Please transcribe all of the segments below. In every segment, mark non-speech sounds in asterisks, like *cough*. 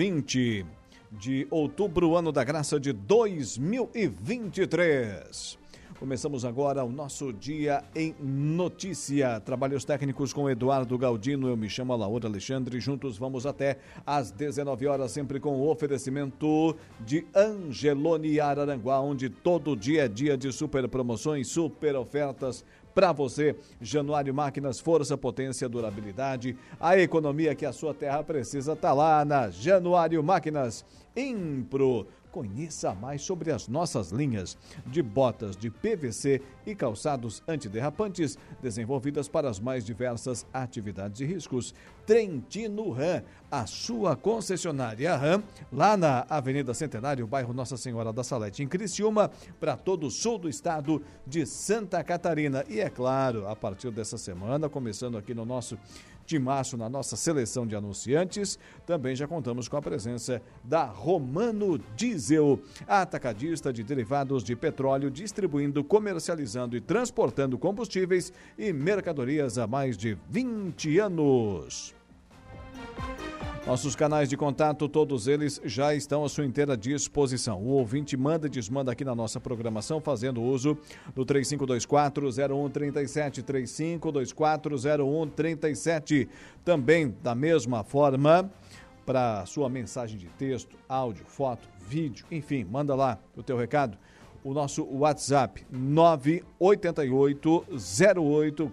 20 de outubro, ano da graça de 2023. Começamos agora o nosso dia em notícia. Trabalhos técnicos com Eduardo Galdino. Eu me chamo Laura Alexandre. Juntos vamos até às 19 horas, sempre com o oferecimento de Angelone Araranguá, onde todo dia é dia de super promoções, super ofertas para você. Januário Máquinas, força, potência, durabilidade. A economia que a sua terra precisa está lá na Januário Máquinas. Impro Conheça mais sobre as nossas linhas de botas de PVC e calçados antiderrapantes desenvolvidas para as mais diversas atividades e riscos. Trentino Ram, a sua concessionária Ram, lá na Avenida Centenário, bairro Nossa Senhora da Salete, em Criciúma, para todo o sul do estado de Santa Catarina. E é claro, a partir dessa semana, começando aqui no nosso timaço na nossa seleção de anunciantes. Também já contamos com a presença da Romano Diesel, atacadista de derivados de petróleo, distribuindo, comercializando e transportando combustíveis e mercadorias há mais de 20 anos. Nossos canais de contato, todos eles já estão à sua inteira disposição. O ouvinte manda e desmanda aqui na nossa programação, fazendo uso do 3524-0137, 3524-0137. Também, da mesma forma, para sua mensagem de texto, áudio, foto, vídeo, enfim, manda lá o teu recado. O nosso WhatsApp 988 08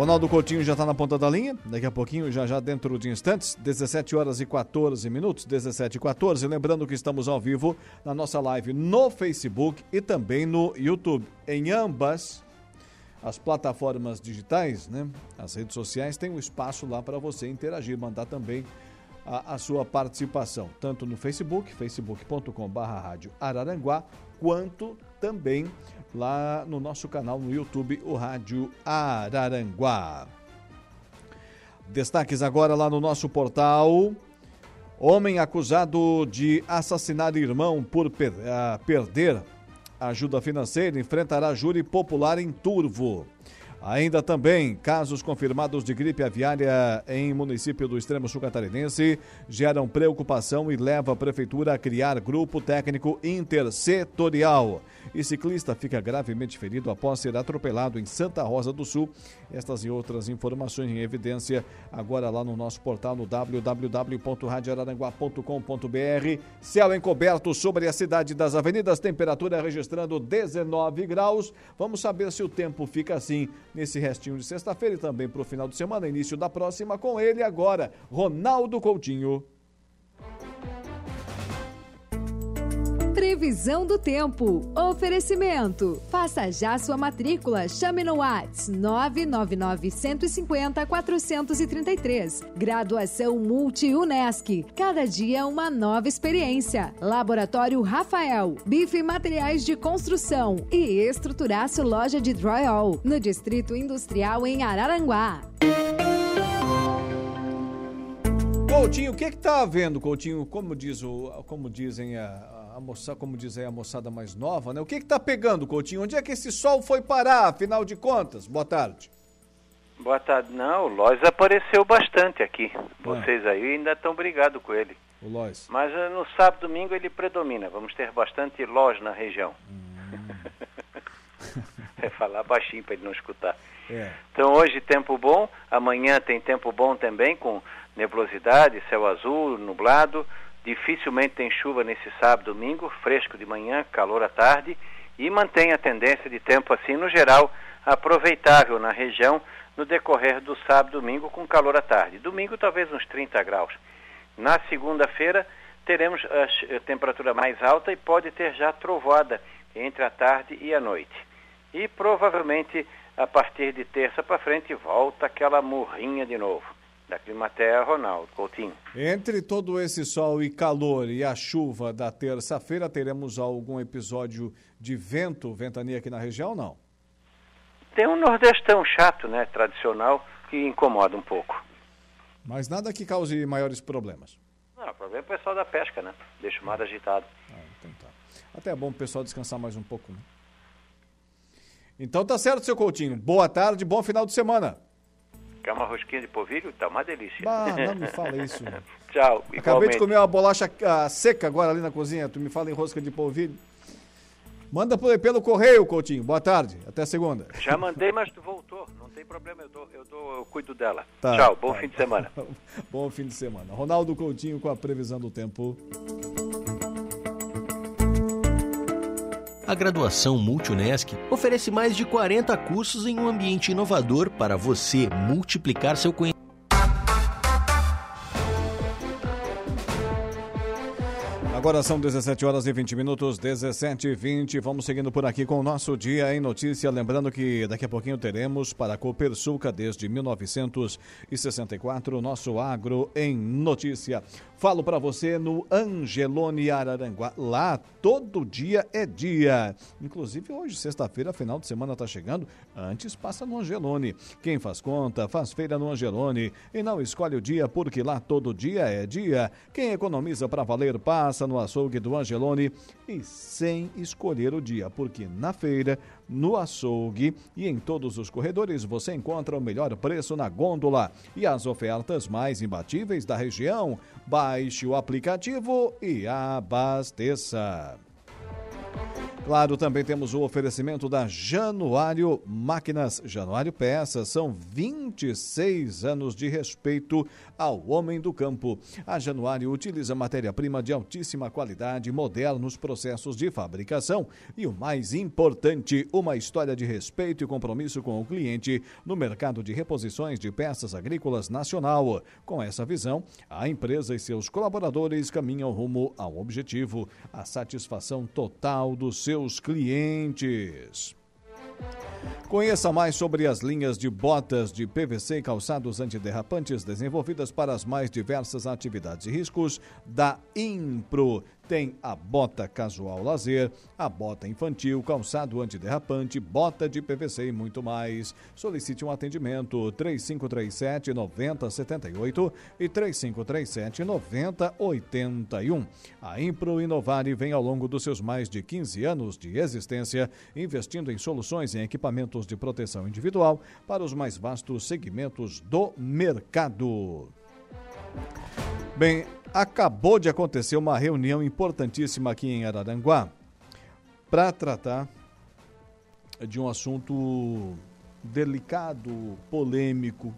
Ronaldo Coutinho já está na ponta da linha, daqui a pouquinho, já já dentro de instantes, 17 horas e 14 minutos, 17 e 14. Lembrando que estamos ao vivo na nossa live no Facebook e também no YouTube. Em ambas as plataformas digitais, né, as redes sociais, tem um espaço lá para você interagir, mandar também a, a, sua participação, tanto no Facebook, Araranguá, quanto também lá no nosso canal no YouTube, o Rádio Araranguá. Destaques agora lá no nosso portal. Homem acusado de assassinar irmão por per uh, perder ajuda financeira enfrentará júri popular em Turvo. Ainda também, casos confirmados de gripe aviária em município do extremo sul catarinense geram preocupação e leva a prefeitura a criar grupo técnico intersetorial e ciclista fica gravemente ferido após ser atropelado em Santa Rosa do Sul. Estas e outras informações em evidência agora lá no nosso portal no www.radioararanguá.com.br. Céu encoberto sobre a cidade das avenidas, temperatura registrando 19 graus. Vamos saber se o tempo fica assim nesse restinho de sexta-feira e também para o final de semana, início da próxima com ele agora, Ronaldo Coutinho. Previsão do tempo. Oferecimento. Faça já sua matrícula. Chame no Whats 999 150 433. Graduação Multi-UNESC. Cada dia uma nova experiência. Laboratório Rafael. Bife Materiais de Construção. E Estruturaço Loja de Drywall. No Distrito Industrial em Araranguá. Coutinho, o que está havendo, Coutinho? Como, diz o, como dizem a a moça, como diz aí a moçada mais nova, né? O que está pegando, Coutinho? Onde é que esse sol foi parar, afinal de contas? Boa tarde. Boa tarde. Não, o Lois apareceu bastante aqui. Vocês aí ainda estão brigados com ele. O Lois. Mas uh, no sábado domingo ele predomina. Vamos ter bastante Lois na região. Hum. *laughs* é falar baixinho para ele não escutar. É. Então hoje tempo bom, amanhã tem tempo bom também, com nebulosidade, céu azul, nublado. Dificilmente tem chuva nesse sábado, domingo, fresco de manhã, calor à tarde e mantém a tendência de tempo assim no geral aproveitável na região no decorrer do sábado, domingo com calor à tarde. Domingo talvez uns 30 graus. Na segunda-feira teremos a temperatura mais alta e pode ter já trovoada entre a tarde e a noite. E provavelmente a partir de terça para frente volta aquela murrinha de novo da Climatea, Ronaldo Coutinho. Entre todo esse sol e calor e a chuva da terça-feira, teremos algum episódio de vento, ventania aqui na região não? Tem um nordestão chato, né, tradicional, que incomoda um pouco. Mas nada que cause maiores problemas. Não, o problema é o pessoal da pesca, né? Deixa o mar agitado. Ah, então tá. Até é bom o pessoal descansar mais um pouco, né? Então tá certo, seu Coutinho. Boa tarde, bom final de semana. Quer uma rosquinha de polvilho? Tá uma delícia. Ah, não me *laughs* fala isso. Tchau. Acabei igualmente. de comer uma bolacha uh, seca agora ali na cozinha. Tu me fala em rosca de polvilho. Manda pelo correio, Coutinho. Boa tarde. Até segunda. Já mandei, mas tu voltou. Não tem problema, eu, tô, eu, tô, eu cuido dela. Tá, Tchau, bom tá, fim de semana. *laughs* bom fim de semana. Ronaldo Coutinho com a previsão do tempo. A graduação Multunesc oferece mais de 40 cursos em um ambiente inovador para você multiplicar seu conhecimento Agora são 17 horas e 20 minutos, 17 e 20. Vamos seguindo por aqui com o nosso Dia em Notícia. Lembrando que daqui a pouquinho teremos para a Copersuca, desde 1964, nosso Agro em Notícia. Falo para você no Angelone Araranguá. Lá todo dia é dia. Inclusive hoje, sexta-feira, final de semana está chegando. Antes passa no Angelone. Quem faz conta, faz feira no Angelone. E não escolhe o dia porque lá todo dia é dia. Quem economiza para valer passa no açougue do Angelone e sem escolher o dia, porque na feira, no açougue e em todos os corredores você encontra o melhor preço na gôndola e as ofertas mais imbatíveis da região. Baixe o aplicativo e abasteça. Claro, também temos o oferecimento da Januário Máquinas. Januário Peças são 26 anos de respeito ao homem do campo. A Januário utiliza matéria-prima de altíssima qualidade, modernos processos de fabricação e o mais importante, uma história de respeito e compromisso com o cliente no mercado de reposições de peças agrícolas nacional. Com essa visão, a empresa e seus colaboradores caminham rumo ao objetivo, a satisfação total dos seus clientes. Conheça mais sobre as linhas de botas de PVC e calçados antiderrapantes desenvolvidas para as mais diversas atividades e riscos da Impro tem a bota casual lazer, a bota infantil, calçado antiderrapante, bota de PVC e muito mais. Solicite um atendimento 3537 9078 e 3537 9081. A Impro Inovare vem ao longo dos seus mais de 15 anos de existência investindo em soluções em equipamentos de proteção individual para os mais vastos segmentos do mercado. Bem, acabou de acontecer uma reunião importantíssima aqui em Araranguá para tratar de um assunto delicado, polêmico,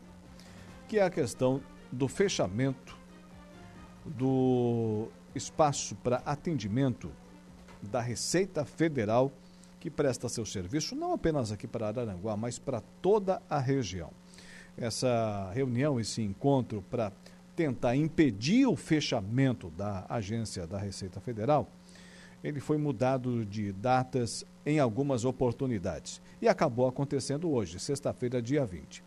que é a questão do fechamento do espaço para atendimento da Receita Federal que presta seu serviço não apenas aqui para Araranguá, mas para toda a região. Essa reunião, esse encontro para tentar impedir o fechamento da agência da Receita Federal, ele foi mudado de datas em algumas oportunidades e acabou acontecendo hoje, sexta-feira, dia 20.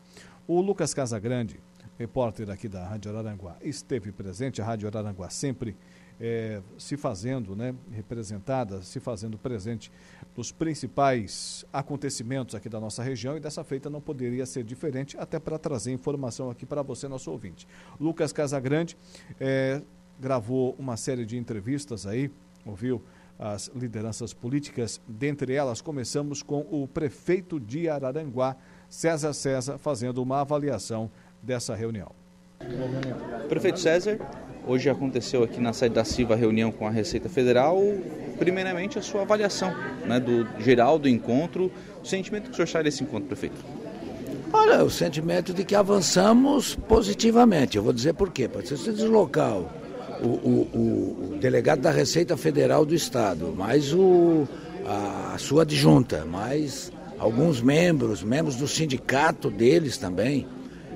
O Lucas Casagrande, repórter aqui da Rádio Araranguá, esteve presente, a Rádio Araranguá sempre é, se fazendo, né, representada, se fazendo presente nos principais acontecimentos aqui da nossa região e dessa feita não poderia ser diferente, até para trazer informação aqui para você, nosso ouvinte. Lucas Casagrande é, gravou uma série de entrevistas aí, ouviu as lideranças políticas, dentre elas começamos com o prefeito de Araranguá, César César, fazendo uma avaliação dessa reunião. Prefeito César, Hoje aconteceu aqui na sede da Silva a reunião com a Receita Federal. Primeiramente, a sua avaliação né, do geral do encontro. O sentimento que o senhor sai desse encontro, prefeito? Olha, o sentimento de que avançamos positivamente. Eu vou dizer por quê. Para você deslocar o, o, o, delegado da Receita Federal do Estado, mais o, a, a sua adjunta, mais alguns membros, membros do sindicato deles também,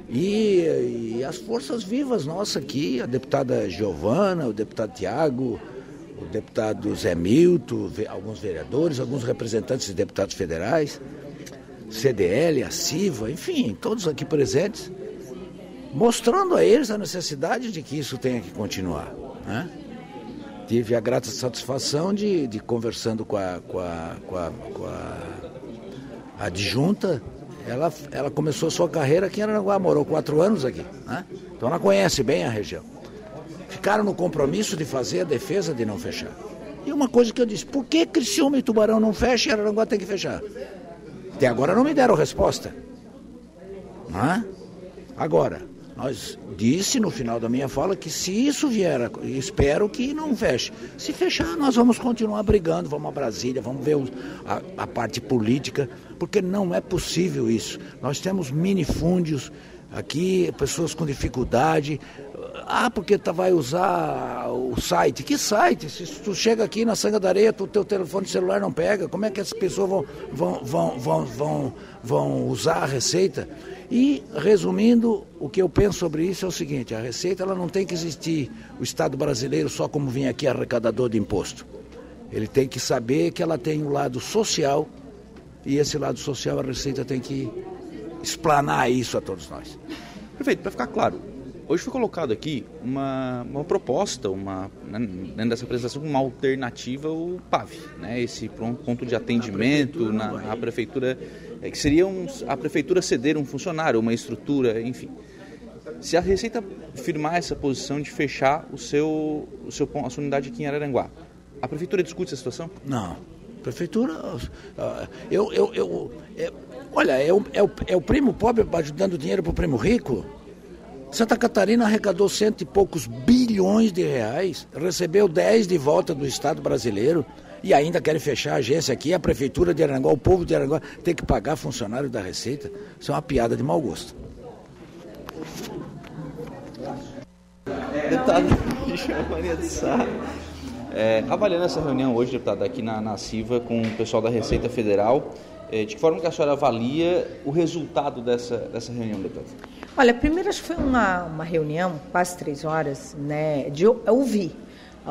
e, e, as forças vivas nossas aqui, a deputada Giovana, o deputado Tiago, o deputado Zé Milton, alguns vereadores, alguns representantes de deputados federais, CDL, a CIVA, enfim, todos aqui presentes, mostrando a eles a necessidade de que isso tenha que continuar. Né? Tive a grata satisfação de, de conversando com a, com a, com a, com a adjunta ela, ela começou sua carreira aqui em Aranaguá, morou quatro anos aqui. Né? Então ela conhece bem a região. Ficaram no compromisso de fazer a defesa de não fechar. E uma coisa que eu disse, por que Criciúma e Tubarão não fecham e Aranaguá tem que fechar? Até agora não me deram resposta. Não é? Agora, nós disse no final da minha fala que se isso vier, espero que não feche. Se fechar, nós vamos continuar brigando, vamos a Brasília, vamos ver a, a parte política, porque não é possível isso. Nós temos minifúndios aqui, pessoas com dificuldade. Ah, porque tu vai usar o site. Que site? Se tu chega aqui na Sanga da Areia, o teu telefone celular não pega, como é que essas pessoas vão, vão, vão, vão, vão, vão usar a receita? E, resumindo, o que eu penso sobre isso é o seguinte, a Receita ela não tem que existir o Estado brasileiro só como vem aqui arrecadador de imposto. Ele tem que saber que ela tem o um lado social e esse lado social a Receita tem que explanar isso a todos nós. Perfeito, para ficar claro, hoje foi colocado aqui uma, uma proposta, uma, né, dentro dessa apresentação, uma alternativa ao PAV, né, esse ponto de atendimento na, na prefeitura é que seria um, a prefeitura ceder um funcionário, uma estrutura, enfim. Se a Receita firmar essa posição de fechar o seu, o seu, a sua unidade aqui em Araranguá, a prefeitura discute essa situação? Não. Prefeitura. Eu, eu, eu, é, olha, é o, é, o, é o primo pobre ajudando dinheiro para o primo rico. Santa Catarina arrecadou cento e poucos bilhões de reais, recebeu 10 de volta do Estado brasileiro e ainda querem fechar a agência aqui, a prefeitura de Aranguá, o povo de Aranguá tem que pagar funcionário da Receita. Isso é uma piada de mau gosto. Deputado *laughs* Maria de Sá. É, avaliando essa reunião hoje, deputado, aqui na, na CIVA com o pessoal da Receita Federal, é, de que forma que a senhora avalia o resultado dessa, dessa reunião, deputado? Olha, primeiro acho que foi uma, uma reunião, quase três horas, né, de ouvir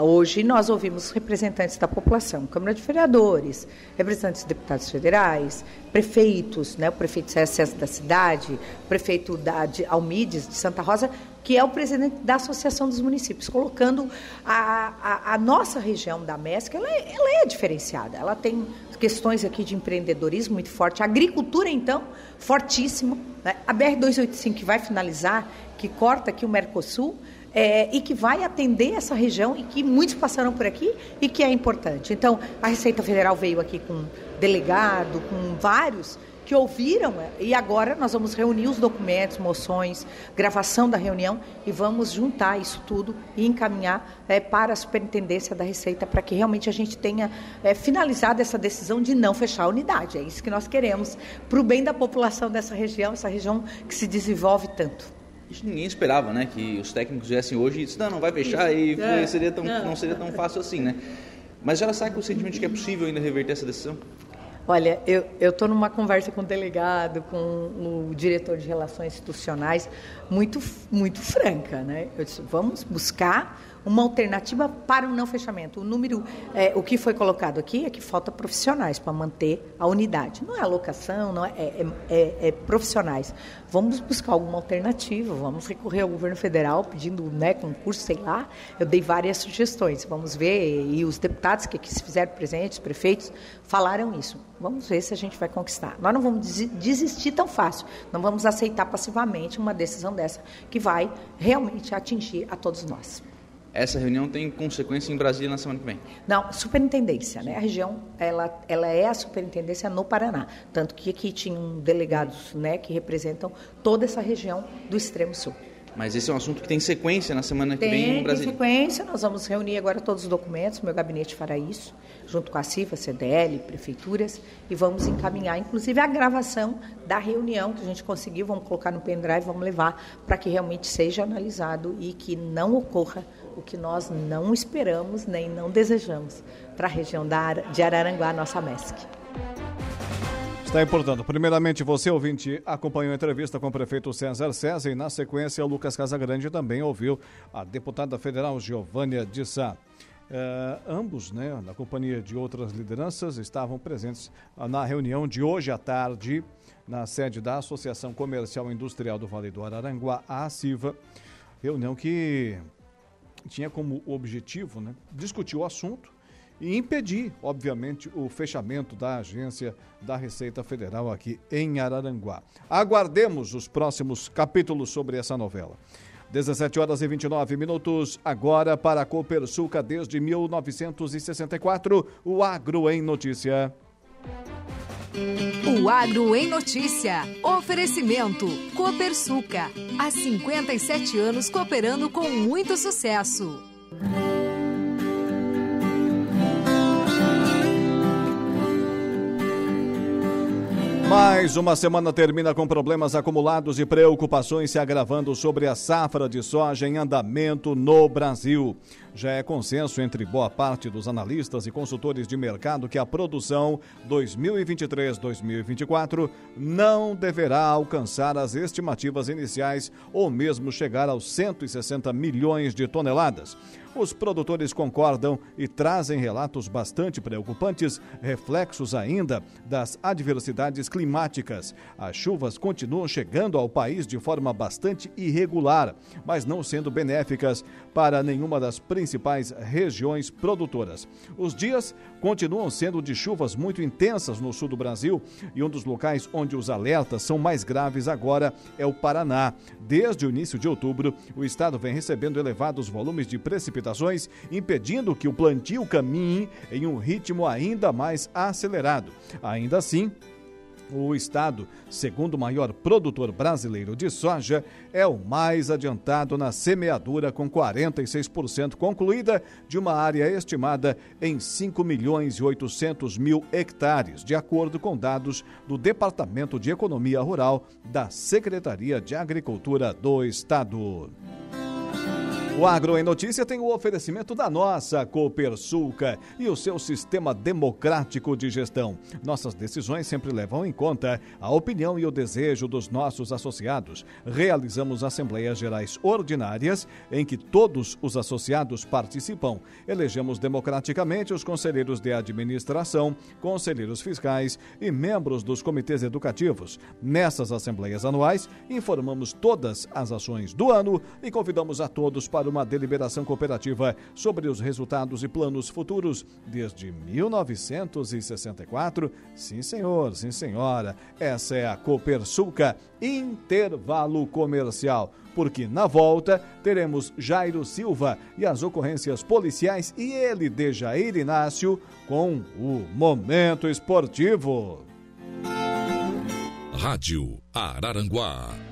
Hoje nós ouvimos representantes da população, Câmara de Vereadores, representantes de deputados federais, prefeitos, né, o prefeito CSS da cidade, prefeito da, de Almides, de Santa Rosa, que é o presidente da Associação dos Municípios, colocando a, a, a nossa região da MESC, ela é, ela é diferenciada, ela tem questões aqui de empreendedorismo muito forte, a agricultura, então, fortíssima, né? a BR-285 que vai finalizar, que corta aqui o Mercosul, é, e que vai atender essa região e que muitos passaram por aqui e que é importante. Então, a Receita Federal veio aqui com delegado, com vários que ouviram é, e agora nós vamos reunir os documentos, moções, gravação da reunião e vamos juntar isso tudo e encaminhar é, para a superintendência da Receita para que realmente a gente tenha é, finalizado essa decisão de não fechar a unidade. É isso que nós queremos para o bem da população dessa região, essa região que se desenvolve tanto. Isso ninguém esperava, né? Que os técnicos viessem hoje e dissessem, não, não vai fechar e é. seria tão, não seria tão fácil assim, né? Mas já sabe com o sentimento de que é possível ainda reverter essa decisão? Olha, eu estou numa conversa com o delegado, com o diretor de relações institucionais, muito, muito franca, né? Eu disse, vamos buscar uma alternativa para o não fechamento. O número, é, o que foi colocado aqui é que falta profissionais para manter a unidade. Não é alocação, não é, é, é, é, profissionais. Vamos buscar alguma alternativa, vamos recorrer ao governo federal pedindo né, concurso, sei lá. Eu dei várias sugestões, vamos ver. E os deputados que aqui se fizeram presentes, prefeitos, falaram isso. Vamos ver se a gente vai conquistar. Nós não vamos desistir tão fácil, não vamos aceitar passivamente uma decisão dessa que vai realmente atingir a todos nós essa reunião tem consequência em Brasília na semana que vem? Não, superintendência, né? A região, ela, ela é a superintendência no Paraná, tanto que aqui tinham delegados, né, que representam toda essa região do extremo sul. Mas esse é um assunto que tem sequência na semana que tem, vem em Brasília? Tem sequência, nós vamos reunir agora todos os documentos, meu gabinete fará isso, junto com a CIFA, CDL, prefeituras, e vamos encaminhar, inclusive, a gravação da reunião que a gente conseguiu, vamos colocar no pendrive, vamos levar para que realmente seja analisado e que não ocorra o que nós não esperamos nem não desejamos para a região de Araranguá, nossa MESC. Está importando. Primeiramente, você, ouvinte, acompanhou a entrevista com o prefeito César César e, na sequência, o Lucas Casagrande também ouviu a deputada federal Giovânia de Sá. Uh, ambos, né, na companhia de outras lideranças, estavam presentes na reunião de hoje à tarde na sede da Associação Comercial e Industrial do Vale do Araranguá, a ACIVA. Reunião que tinha como objetivo né, discutir o assunto e impedir, obviamente, o fechamento da agência da Receita Federal aqui em Araranguá. Aguardemos os próximos capítulos sobre essa novela. 17 horas e 29 minutos, agora para a Copersuca desde 1964, o Agro em Notícia. O Agro em Notícia. Oferecimento. Copersuca. Há 57 anos cooperando com muito sucesso. Mais uma semana termina com problemas acumulados e preocupações se agravando sobre a safra de soja em andamento no Brasil. Já é consenso entre boa parte dos analistas e consultores de mercado que a produção 2023-2024 não deverá alcançar as estimativas iniciais ou mesmo chegar aos 160 milhões de toneladas. Os produtores concordam e trazem relatos bastante preocupantes, reflexos ainda das adversidades climáticas. As chuvas continuam chegando ao país de forma bastante irregular, mas não sendo benéficas para nenhuma das principais regiões produtoras. Os dias continuam sendo de chuvas muito intensas no sul do Brasil e um dos locais onde os alertas são mais graves agora é o Paraná. Desde o início de outubro, o estado vem recebendo elevados volumes de precipitações, impedindo que o plantio caminhe em um ritmo ainda mais acelerado. Ainda assim, o estado, segundo maior produtor brasileiro de soja, é o mais adiantado na semeadura, com 46% concluída, de uma área estimada em 5 milhões e 800 mil hectares, de acordo com dados do Departamento de Economia Rural da Secretaria de Agricultura do Estado. O Agro em Notícia tem o oferecimento da nossa Copersulca e o seu sistema democrático de gestão. Nossas decisões sempre levam em conta a opinião e o desejo dos nossos associados. Realizamos assembleias gerais ordinárias em que todos os associados participam. Elegemos democraticamente os conselheiros de administração, conselheiros fiscais e membros dos comitês educativos. Nessas assembleias anuais, informamos todas as ações do ano e convidamos a todos para uma deliberação cooperativa sobre os resultados e planos futuros desde 1964. Sim, senhor, sim, senhora. Essa é a Copersuca Intervalo Comercial. Porque na volta teremos Jairo Silva e as ocorrências policiais e ele de Jair Inácio com o Momento Esportivo. Rádio Araranguá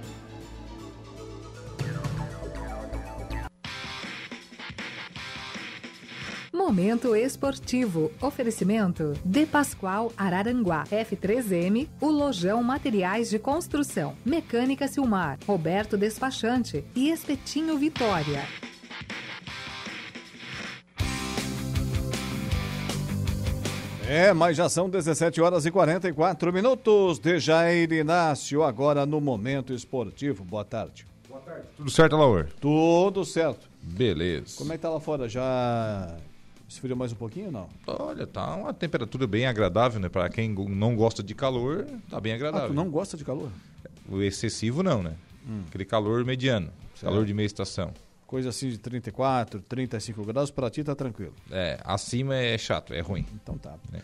Momento esportivo. Oferecimento De Pascoal Araranguá. F3M, o Lojão Materiais de Construção. Mecânica Silmar. Roberto Despachante e Espetinho Vitória. É, mas já são 17 horas e 44 minutos de Jair Inácio, agora no Momento Esportivo. Boa tarde. Boa tarde. Tudo certo, Laur? Tudo certo. Beleza. Como é que tá lá fora? Já Esfriou mais um pouquinho ou não? Olha, tá uma temperatura bem agradável, né? Para quem não gosta de calor, tá bem agradável. Ah, tu não gosta de calor? O excessivo não, né? Hum. Aquele calor mediano, calor de meia estação. Coisa assim de 34, 35 graus, para ti tá tranquilo. É, acima é chato, é ruim. Então tá. É.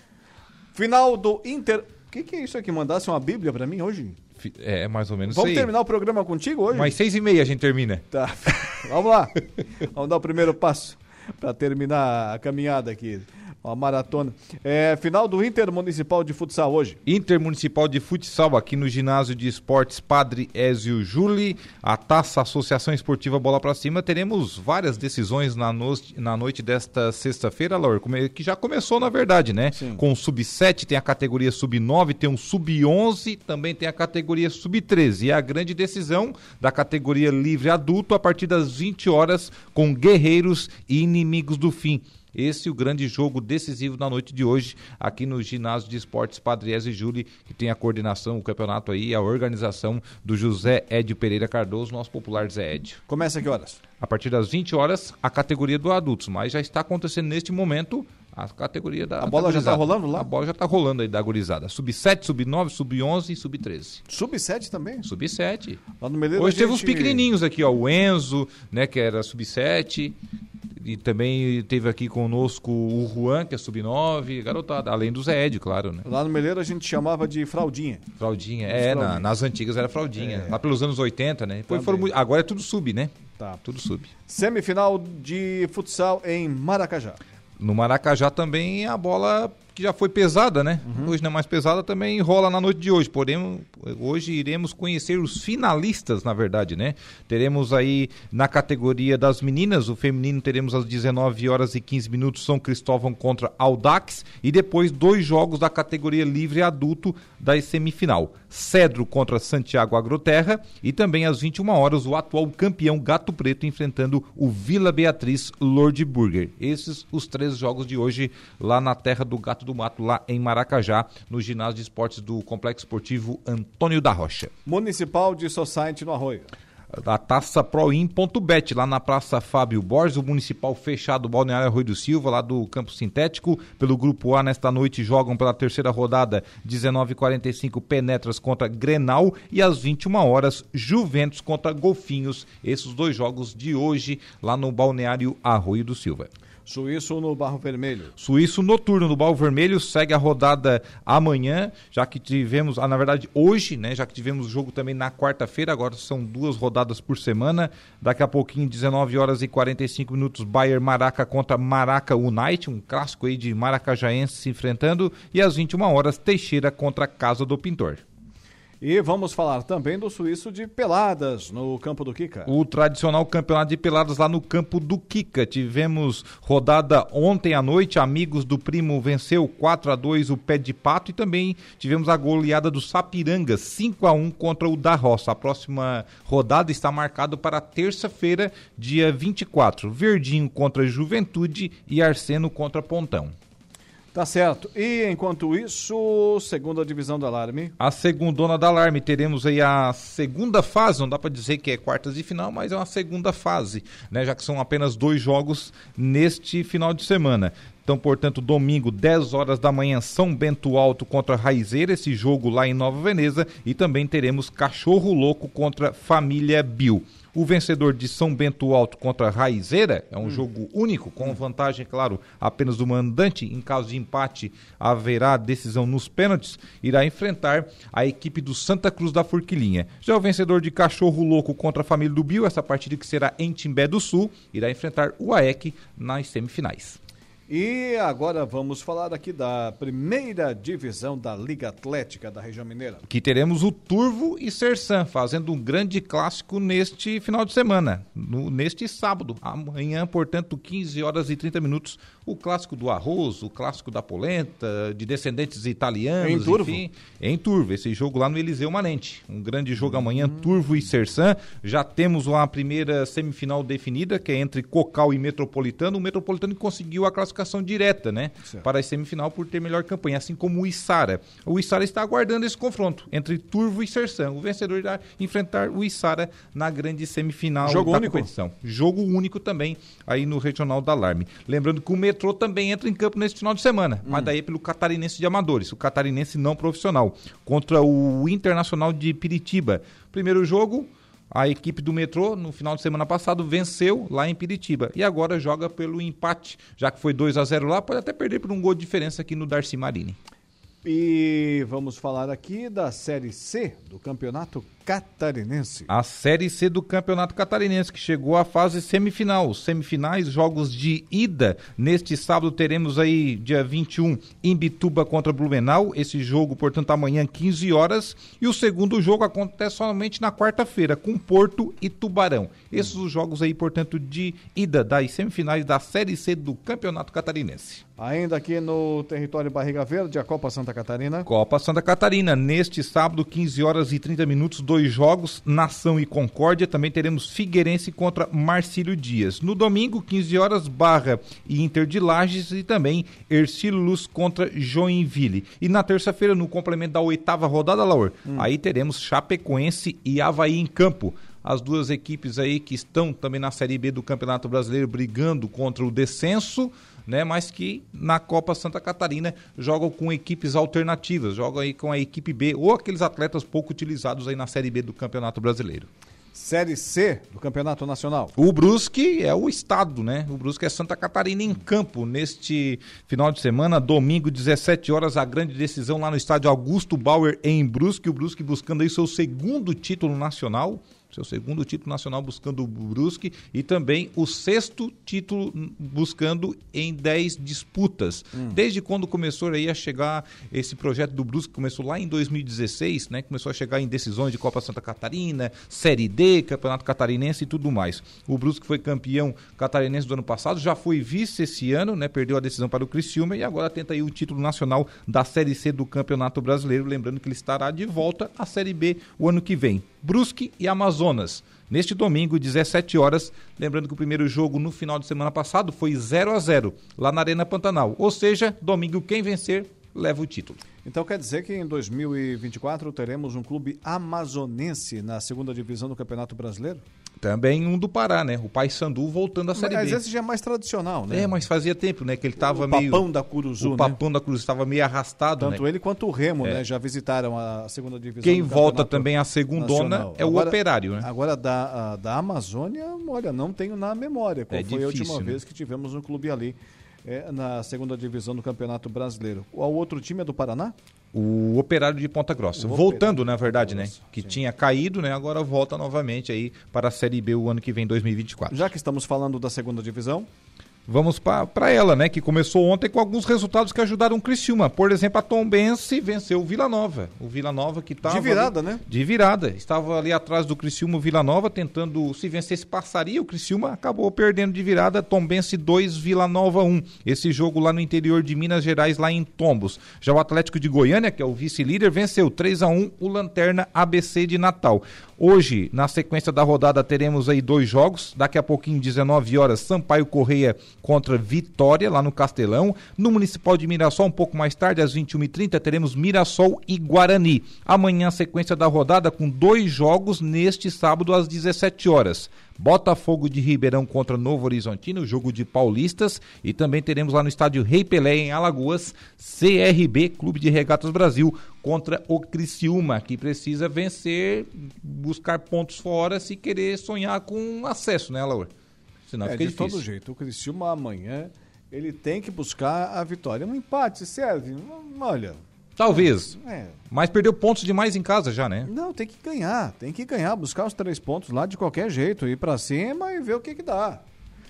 Final do Inter... O que, que é isso aqui? Mandasse uma bíblia para mim hoje? É, mais ou menos Vamos terminar o programa contigo hoje? Mais seis e meia a gente termina. Tá. *laughs* Vamos lá. *laughs* Vamos dar o primeiro passo *laughs* para terminar a caminhada aqui. Uma maratona. É, final do Intermunicipal de Futsal hoje. Intermunicipal de Futsal aqui no Ginásio de Esportes Padre Ézio Juli, a Taça Associação Esportiva Bola para Cima. Teremos várias decisões na, no... na noite desta sexta-feira, Laura, que já começou na verdade, né? Sim. Com o Sub-7, tem a categoria Sub-9, tem o Sub-11, também tem a categoria Sub-13. E a grande decisão da categoria Livre Adulto a partir das 20 horas com Guerreiros e Inimigos do Fim. Esse é o grande jogo decisivo da noite de hoje, aqui no Ginásio de Esportes Padriese e Júli, que tem a coordenação, o campeonato aí, a organização do José Edio Pereira Cardoso, nosso popular Zé Edio. Começa que horas? A partir das 20 horas, a categoria do adultos, mas já está acontecendo neste momento a categoria da. A bola da já está rolando lá? A bola já está rolando aí da gurizada. Sub-7, sub-9, sub-11 e sub-13. Sub-7 também? Sub-7. Lá no Hoje gente... teve os pequenininhos aqui, ó. O Enzo, né, que era sub-7 e também teve aqui conosco o Juan, que é sub-9, garotada, além do Zé Ed, claro, né? Lá no Meleiro a gente chamava de fraldinha. Fraldinha, é, na, nas antigas era fraldinha, é. lá pelos anos 80, né? Depois foram, agora é tudo sub, né? Tá. Tudo sub. Semifinal de futsal em Maracajá. No Maracajá também a bola que já foi pesada, né? Uhum. Hoje não é mais pesada, também rola na noite de hoje. Porém, hoje iremos conhecer os finalistas, na verdade, né? Teremos aí na categoria das meninas, o feminino teremos às 19 horas e 15 minutos São Cristóvão contra Audax e depois dois jogos da categoria livre adulto da semifinal. Cedro contra Santiago Agroterra e também às 21 horas o atual campeão Gato Preto enfrentando o Vila Beatriz Lord Burger. Esses os três jogos de hoje lá na terra do Gato do Mato, lá em Maracajá, no ginásio de esportes do Complexo Esportivo Antônio da Rocha. Municipal de Society no Arroio a taça Proin.bet, lá na Praça Fábio Borges, o municipal fechado Balneário Rui do Silva, lá do Campo Sintético. Pelo grupo A, nesta noite, jogam pela terceira rodada, 19h45, Penetras contra Grenal e às 21 horas Juventus contra Golfinhos. Esses dois jogos de hoje, lá no Balneário Arroio do Silva. Suíço no Barro Vermelho. Suíço noturno no Barro Vermelho segue a rodada amanhã, já que tivemos, ah, na verdade hoje, né, já que tivemos jogo também na quarta-feira, agora são duas rodadas por semana. Daqui a pouquinho, 19 horas e 45 minutos, Bayern Maraca contra Maraca United, um clássico aí de maracajaense se enfrentando, e às 21 horas Teixeira contra Casa do Pintor. E vamos falar também do suíço de peladas no campo do Kika. O tradicional campeonato de peladas lá no campo do Kika. Tivemos rodada ontem à noite, Amigos do Primo venceu 4 a 2 o Pé de Pato e também tivemos a goleada do Sapiranga 5 a 1 contra o da Roça. A próxima rodada está marcada para terça-feira, dia 24. Verdinho contra Juventude e Arseno contra Pontão. Tá certo. E enquanto isso, segunda divisão do Alarme. A segundona da Alarme, teremos aí a segunda fase, não dá para dizer que é quartas de final, mas é uma segunda fase, né? Já que são apenas dois jogos neste final de semana. Então, portanto, domingo, 10 horas da manhã, São Bento Alto contra Raizeira, esse jogo lá em Nova Veneza. E também teremos Cachorro Louco contra Família Bill. O vencedor de São Bento Alto contra Raizeira é um hum. jogo único, com vantagem, claro, apenas do mandante. Em caso de empate, haverá decisão nos pênaltis. Irá enfrentar a equipe do Santa Cruz da Forquilinha. Já o vencedor de Cachorro Louco contra a família do Bio, essa partida que será em Timbé do Sul, irá enfrentar o AEC nas semifinais. E agora vamos falar aqui da primeira divisão da Liga Atlética da região mineira. Que teremos o Turvo e Sersan fazendo um grande clássico neste final de semana, no, neste sábado. Amanhã, portanto, 15 horas e 30 minutos, o clássico do arroz, o clássico da polenta, de descendentes italianos, em Turvo. enfim, em Turvo. Esse jogo lá no Eliseu Manente. Um grande jogo amanhã, hum. Turvo e Sersan. Já temos uma primeira semifinal definida, que é entre Cocal e Metropolitano. O Metropolitano conseguiu a classificação direta, né? Certo. Para a semifinal por ter melhor campanha, assim como o Isara. O Isara está aguardando esse confronto entre Turvo e Sersan. O vencedor irá enfrentar o Isara na grande semifinal Jogo da único. competição. Jogo único também aí no Regional da Alarme. Lembrando que o Metrô também entra em campo nesse final de semana, hum. mas daí é pelo Catarinense de Amadores, o Catarinense não profissional, contra o Internacional de Piritiba. Primeiro jogo, a equipe do metrô, no final de semana passado, venceu lá em Piritiba. E agora joga pelo empate. Já que foi 2 a 0 lá, pode até perder por um gol de diferença aqui no Darcy Marini. E vamos falar aqui da Série C do Campeonato Catarinense. A Série C do Campeonato Catarinense, que chegou à fase semifinal. Semifinais, jogos de ida. Neste sábado teremos aí, dia 21, Imbituba contra Blumenau. Esse jogo, portanto, amanhã, 15 horas. E o segundo jogo acontece somente na quarta-feira, com Porto e Tubarão. Esses os jogos aí, portanto, de ida das semifinais da Série C do Campeonato Catarinense. Ainda aqui no território Barriga Verde, a Copa Santa Catarina. Copa Santa Catarina, neste sábado, 15 horas e 30 minutos, dois jogos, Nação e Concórdia. Também teremos Figueirense contra Marcílio Dias. No domingo, 15 horas, Barra e Inter de Lages e também Ercílio Luz contra Joinville. E na terça-feira, no complemento da oitava rodada, Laur, hum. aí teremos Chapecoense e Havaí em campo as duas equipes aí que estão também na Série B do Campeonato Brasileiro brigando contra o descenso né? Mas que na Copa Santa Catarina jogam com equipes alternativas, jogam aí com a equipe B ou aqueles atletas pouco utilizados aí na Série B do Campeonato Brasileiro. Série C do Campeonato Nacional. O Brusque é o estado, né? O Brusque é Santa Catarina em campo neste final de semana, domingo, 17 horas, a grande decisão lá no estádio Augusto Bauer em Brusque. O Brusque buscando aí seu segundo título nacional seu segundo título nacional buscando o Brusque e também o sexto título buscando em 10 disputas. Hum. Desde quando começou aí a chegar esse projeto do Brusque, começou lá em 2016, né? Começou a chegar em decisões de Copa Santa Catarina, Série D, Campeonato Catarinense e tudo mais. O Brusque foi campeão catarinense do ano passado, já foi vice esse ano, né? Perdeu a decisão para o Criciúma e agora tenta aí o título nacional da Série C do Campeonato Brasileiro, lembrando que ele estará de volta à Série B o ano que vem. Brusque e Amazonas. Neste domingo, 17 horas, lembrando que o primeiro jogo no final de semana passado foi 0 a 0 lá na Arena Pantanal. Ou seja, domingo quem vencer leva o título. Então quer dizer que em 2024 teremos um clube amazonense na segunda divisão do Campeonato Brasileiro? Também um do Pará, né? O Pai Sandu voltando à Série mas B. Mas esse já é mais tradicional, né? É, mas fazia tempo, né? Que ele estava meio... O Papão da Curuzu, O né? Papão da Curuzu estava meio arrastado, Tanto né? ele quanto o Remo, É. né? Já visitaram a segunda divisão Quem volta também à segundona Nacional. é o Agora- Operário, né? Agora, da, a- da Amazônia, olha, não tenho na memória qual É foi a difícil, última né? vez que tivemos um clube ali é, na segunda divisão do Campeonato Brasileiro. O outro time é do Paraná? O Operário de Ponta Grossa. O Voltando, na verdade, de né? Grossa, Que sim. tinha caído, né? Agora volta novamente aí para a Série B o ano que vem, 2024. Já que estamos falando da segunda divisão, Vamos para ela, né? Que começou ontem com alguns resultados que ajudaram o Criciúma. Por exemplo, a Tombense venceu o Vila Nova. O Vila Nova que estava... de virada, né? De virada. Estava ali atrás do Criciúma, o Vila Nova, tentando se vencesse passaria. O Criciúma acabou perdendo de virada. Tombense 2, Vila Nova 1. Esse jogo lá no interior de Minas Gerais, lá em Tombos. Já o Atlético de Goiânia, que é o vice-líder, venceu 3 a 1 o Lanterna ABC de Natal. Hoje, na sequência da rodada, teremos aí dois jogos. Daqui a pouquinho, 19 horas, Sampaio Correia contra Vitória, lá no Castelão. No Municipal de Mirassol, um pouco mais tarde, às 21h30, teremos Mirassol e Guarani. Amanhã, sequência da rodada, com dois jogos neste sábado, às 17 horas. Botafogo de Ribeirão contra Novo Horizontino, jogo de paulistas. E também teremos lá no estádio Rei Pelé, em Alagoas, CRB, Clube de Regatas Brasil, contra o Criciúma, que precisa vencer, buscar pontos fora, se querer sonhar com acesso, né, Laura? Senão é, fica de difícil. todo jeito. O Criciúma amanhã, ele tem que buscar a vitória. Um empate serve. Hum, Olha, Talvez. é, Mas perdeu pontos demais em casa já, né? Não, tem que ganhar, tem que ganhar, buscar os três pontos lá de qualquer jeito, ir pra cima e ver o que que dá.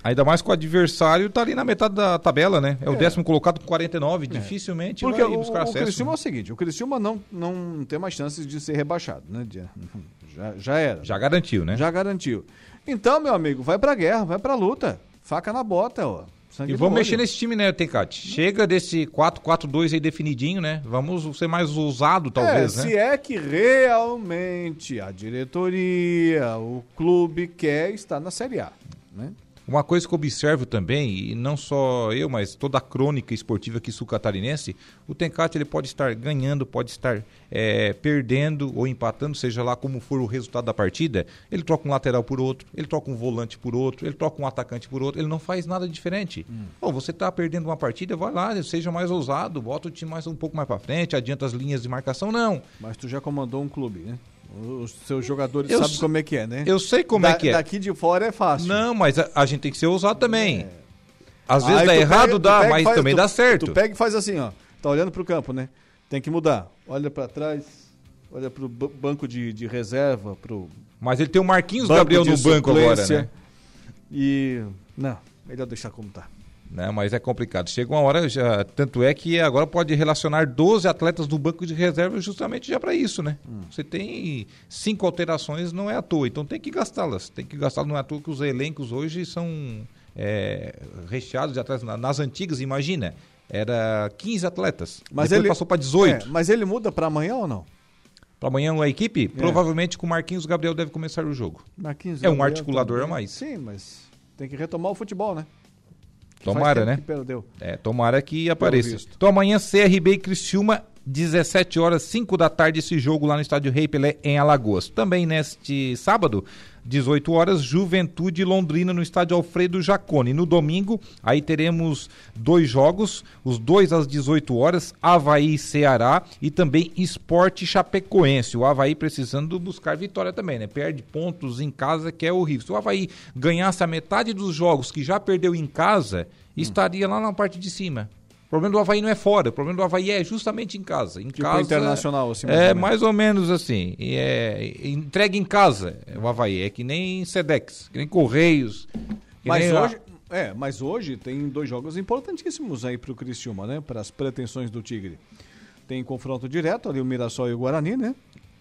Ainda mais com o adversário tá ali na metade da tabela, né? É, o É. décimo colocado com 49, dificilmente Porque vai o, buscar o acesso. Criciúma é né? o seguinte, o Criciúma não, não tem mais chances de ser rebaixado, né? *laughs* Já, já era, Já garantiu, né? já garantiu. Então, meu amigo, vai pra guerra, vai pra luta, faca na bota, ó. Sangue E vamos mexer nesse time, né, Tencate? Chega desse 4-4-2 aí definidinho, né? Vamos ser mais ousado, talvez, é, né? Se é que realmente a diretoria, o clube quer estar na Série A, né? Uma coisa que eu observo também, e não só eu, mas toda a crônica esportiva aqui sul-catarinense, o Tencate ele pode estar ganhando, pode estar é, perdendo ou empatando, seja lá como for o resultado da partida, ele troca um lateral por outro, ele troca um volante por outro, ele troca um atacante por outro, ele não faz nada diferente. Pô, você está perdendo uma partida, vai lá, seja mais ousado, bota o time mais um pouco mais para frente, adianta as linhas de marcação, não. Mas tu já comandou um clube, né? Os seus jogadores Eu sabem como é que é, né? Eu sei como é Da- que é. Daqui de fora é fácil. Não, mas a, a gente tem que ser ousado também. Às vezes Aí dá errado, pega- dá, mas faz- também tu- dá certo. Tu pega e faz assim, ó. Tá olhando pro campo, né? Tem que mudar. Olha pra trás, olha pro ba- banco de, de reserva, pro Mas ele tem o Marquinhos Gabriel no banco agora, né? E. Não, melhor deixar como tá. Né? Mas é complicado. Chega uma hora, já, tanto é que agora pode relacionar 12 atletas do banco de reserva justamente já para isso, né? Hum. Você tem cinco alterações, não é à toa. Então tem que gastá-las. Tem que gastá-las, não é à toa que os elencos hoje são é, recheados de atletas. Na- Nas antigas, imagina, era 15 atletas. Mas Depois ele passou para 18. É, mas ele muda pra amanhã ou não? Para amanhã a É. equipe, provavelmente com o Marquinhos Gabriel deve começar o jogo. Marquinhos É um Gabriel articulador também. a mais. Sim, mas tem que retomar o futebol, né? Tomara, né? Perdeu. É, tomara que apareça. Então amanhã CRB e Criciúma, 17 horas, 5 da tarde, esse jogo lá no estádio Rei Pelé, em Alagoas. Também neste sábado, 18 horas, Juventude Londrina no estádio Alfredo Jacone. No domingo, aí teremos dois jogos, os dois às 18 horas, Havaí Ceará e também Esporte Chapecoense. O Havaí precisando buscar vitória também, né? Perde pontos em casa, que é horrível. Se o Havaí ganhasse a metade dos jogos que já perdeu em casa, estaria lá na parte de cima. Problema do Havaí não é fora, o problema do Havaí é justamente em casa. Em tipo casa internacional, assim. É mais ou menos assim. É, entrega em casa o Havaí. É que nem Sedex, que nem Correios. Que mas nem hoje. É, mas hoje tem dois jogos importantíssimos aí para o Criciúma, né? Para as pretensões do Tigre. Tem confronto direto ali o Mirassol e o Guarani, né?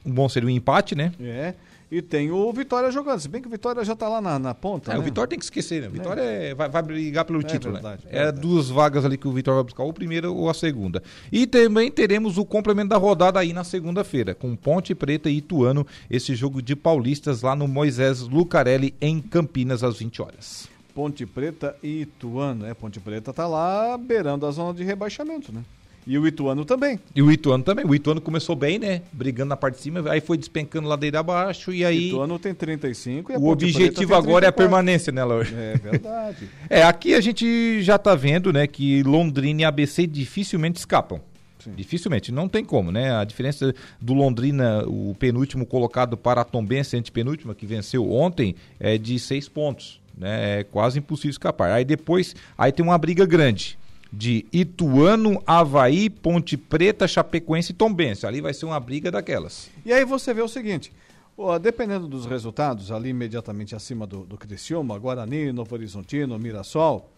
Um bom seria um empate, né? É. E tem o Vitória jogando. Se bem que o Vitória já está lá na, na ponta. É, né? o Vitória tem que esquecer, né? O Vitória é. É, vai, vai, brigar pelo é título, verdade, né? É duas vagas ali que o Vitória vai buscar, ou a primeira ou a segunda. E também teremos o complemento da rodada aí na segunda-feira, com Ponte Preta e Ituano, esse jogo de paulistas lá no Moisés Lucarelli, em Campinas, às 20 horas. Ponte Preta e Ituano. É, Ponte Preta está lá beirando a zona de rebaixamento, né? E o Ituano também. E o Ituano também. O Ituano começou bem, né? Brigando na parte de cima, aí foi despencando ladeira abaixo e aí. O Ituano tem 35 e a O objetivo agora é a permanência, né, Laura? É verdade. *laughs* é, aqui a gente já tá vendo, né, que Londrina e ABC dificilmente escapam. Sim. Dificilmente, não tem como, né? A diferença do Londrina, o penúltimo colocado para a Tombense, antepenúltima, que venceu ontem, é de seis pontos. Né? É quase impossível escapar. Aí depois, aí tem uma briga grande de Ituano, Havaí, Ponte Preta, Chapecoense e Tombense. Ali vai ser uma briga daquelas. E aí você vê o seguinte, dependendo dos resultados, ali imediatamente acima do, do Criciúma, Guarani, Novo Horizontino, Mirassol,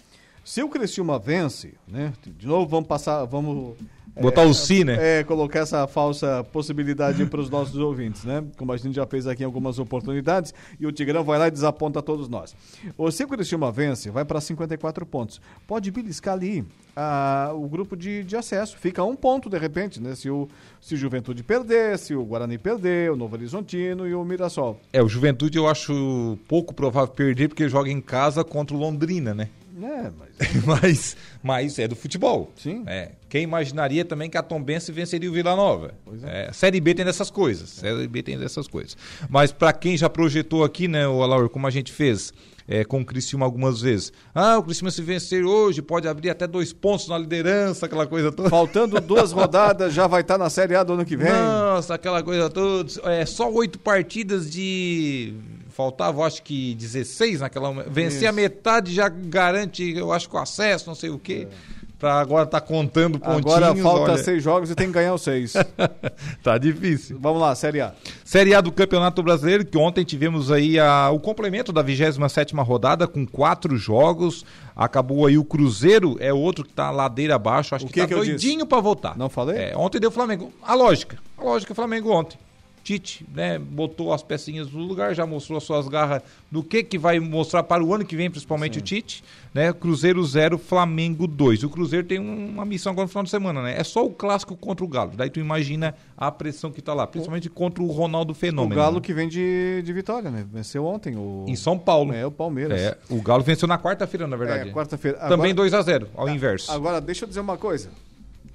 se o Criciúma vence, né? De novo vamos passar, vamos Botar é, o si, né? É, colocar essa falsa possibilidade *laughs* para os nossos ouvintes, né? Como a gente já fez aqui em algumas oportunidades, e o Tigrão vai lá e desaponta todos nós. O se o Criciúma vence, vai para 54 pontos. Pode beliscar ali a, o grupo de, de acesso. Fica um ponto, de repente, né? Se o, se o Juventude perder, se o Guarani perder, o Novo Horizontino e o Mirassol. É, o Juventude eu acho pouco provável perder, porque joga em casa contra o Londrina, né? É, mas... *laughs* mas, mas é do futebol. Sim. É. Quem imaginaria também que a Tombense venceria o Vila Nova? É. É, Série B tem dessas coisas. Série B tem dessas coisas. Mas para quem já projetou aqui, né, o Alaur, como a gente fez é, com o Criciúma algumas vezes. Ah, o Criciúma se vencer hoje pode abrir até dois pontos na liderança, aquela coisa toda. Faltando duas *laughs* rodadas, já vai estar tá na Série A do ano que vem. Nossa, aquela coisa toda. É só oito partidas de faltava acho que 16 naquela. Vencer a metade já garante, eu acho que o acesso, não sei o quê. É. Pra agora tá contando pontinhos. Agora falta olha... seis jogos e tem que ganhar os seis. *laughs* tá difícil. Vamos lá, Série A. Série A do Campeonato Brasileiro, que ontem tivemos aí a, o complemento da 27 rodada com quatro jogos. Acabou aí o Cruzeiro, é outro que tá ladeira abaixo. Acho o que, que tá que doidinho para voltar. Não falei? É, ontem deu Flamengo. A lógica. A lógica é Flamengo ontem. Tite, né, botou as pecinhas no lugar, já mostrou as suas garras do que que vai mostrar para o ano que vem, principalmente Sim. o Tite, né? Cruzeiro 0, Flamengo 2. O Cruzeiro tem uma missão agora no final de semana, né? É só o clássico contra o Galo. Daí tu imagina a pressão que tá lá, principalmente contra o Ronaldo Fenômeno. O Galo né? que vem de, de vitória, né? Venceu ontem o Em São Paulo. É, o Palmeiras. É, o Galo venceu na quarta-feira, na verdade. É, quarta-feira. Também 2 a 0, ao inverso. Agora deixa eu dizer uma coisa.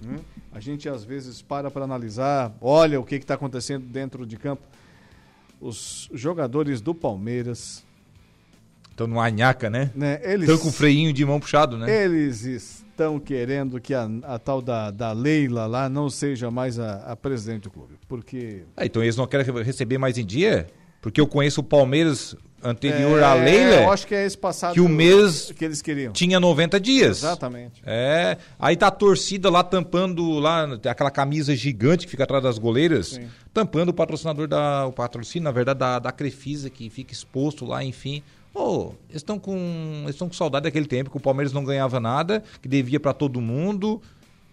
Hum? A gente às vezes para para analisar, olha o que está acontecendo dentro de campo os jogadores do Palmeiras. Estão no anhaca, né? né? Estão com o freinho de mão puxado, né? Eles estão querendo que a, a tal da, da Leila lá não seja mais a, a presidente do clube. Porque. Ah, então eles não querem receber mais em dia? Porque eu conheço o Palmeiras anterior é, à Leila. Eu acho que é esse passado que o mês que eles queriam. Tinha 90 dias. Exatamente. É. Aí tá a torcida lá tampando lá aquela camisa gigante que fica atrás das goleiras, Sim. tampando o patrocinador da o patrocínio, na verdade da, da Crefisa que fica exposto lá, enfim. Oh, eles estão com estão com saudade daquele tempo que o Palmeiras não ganhava nada, que devia para todo mundo.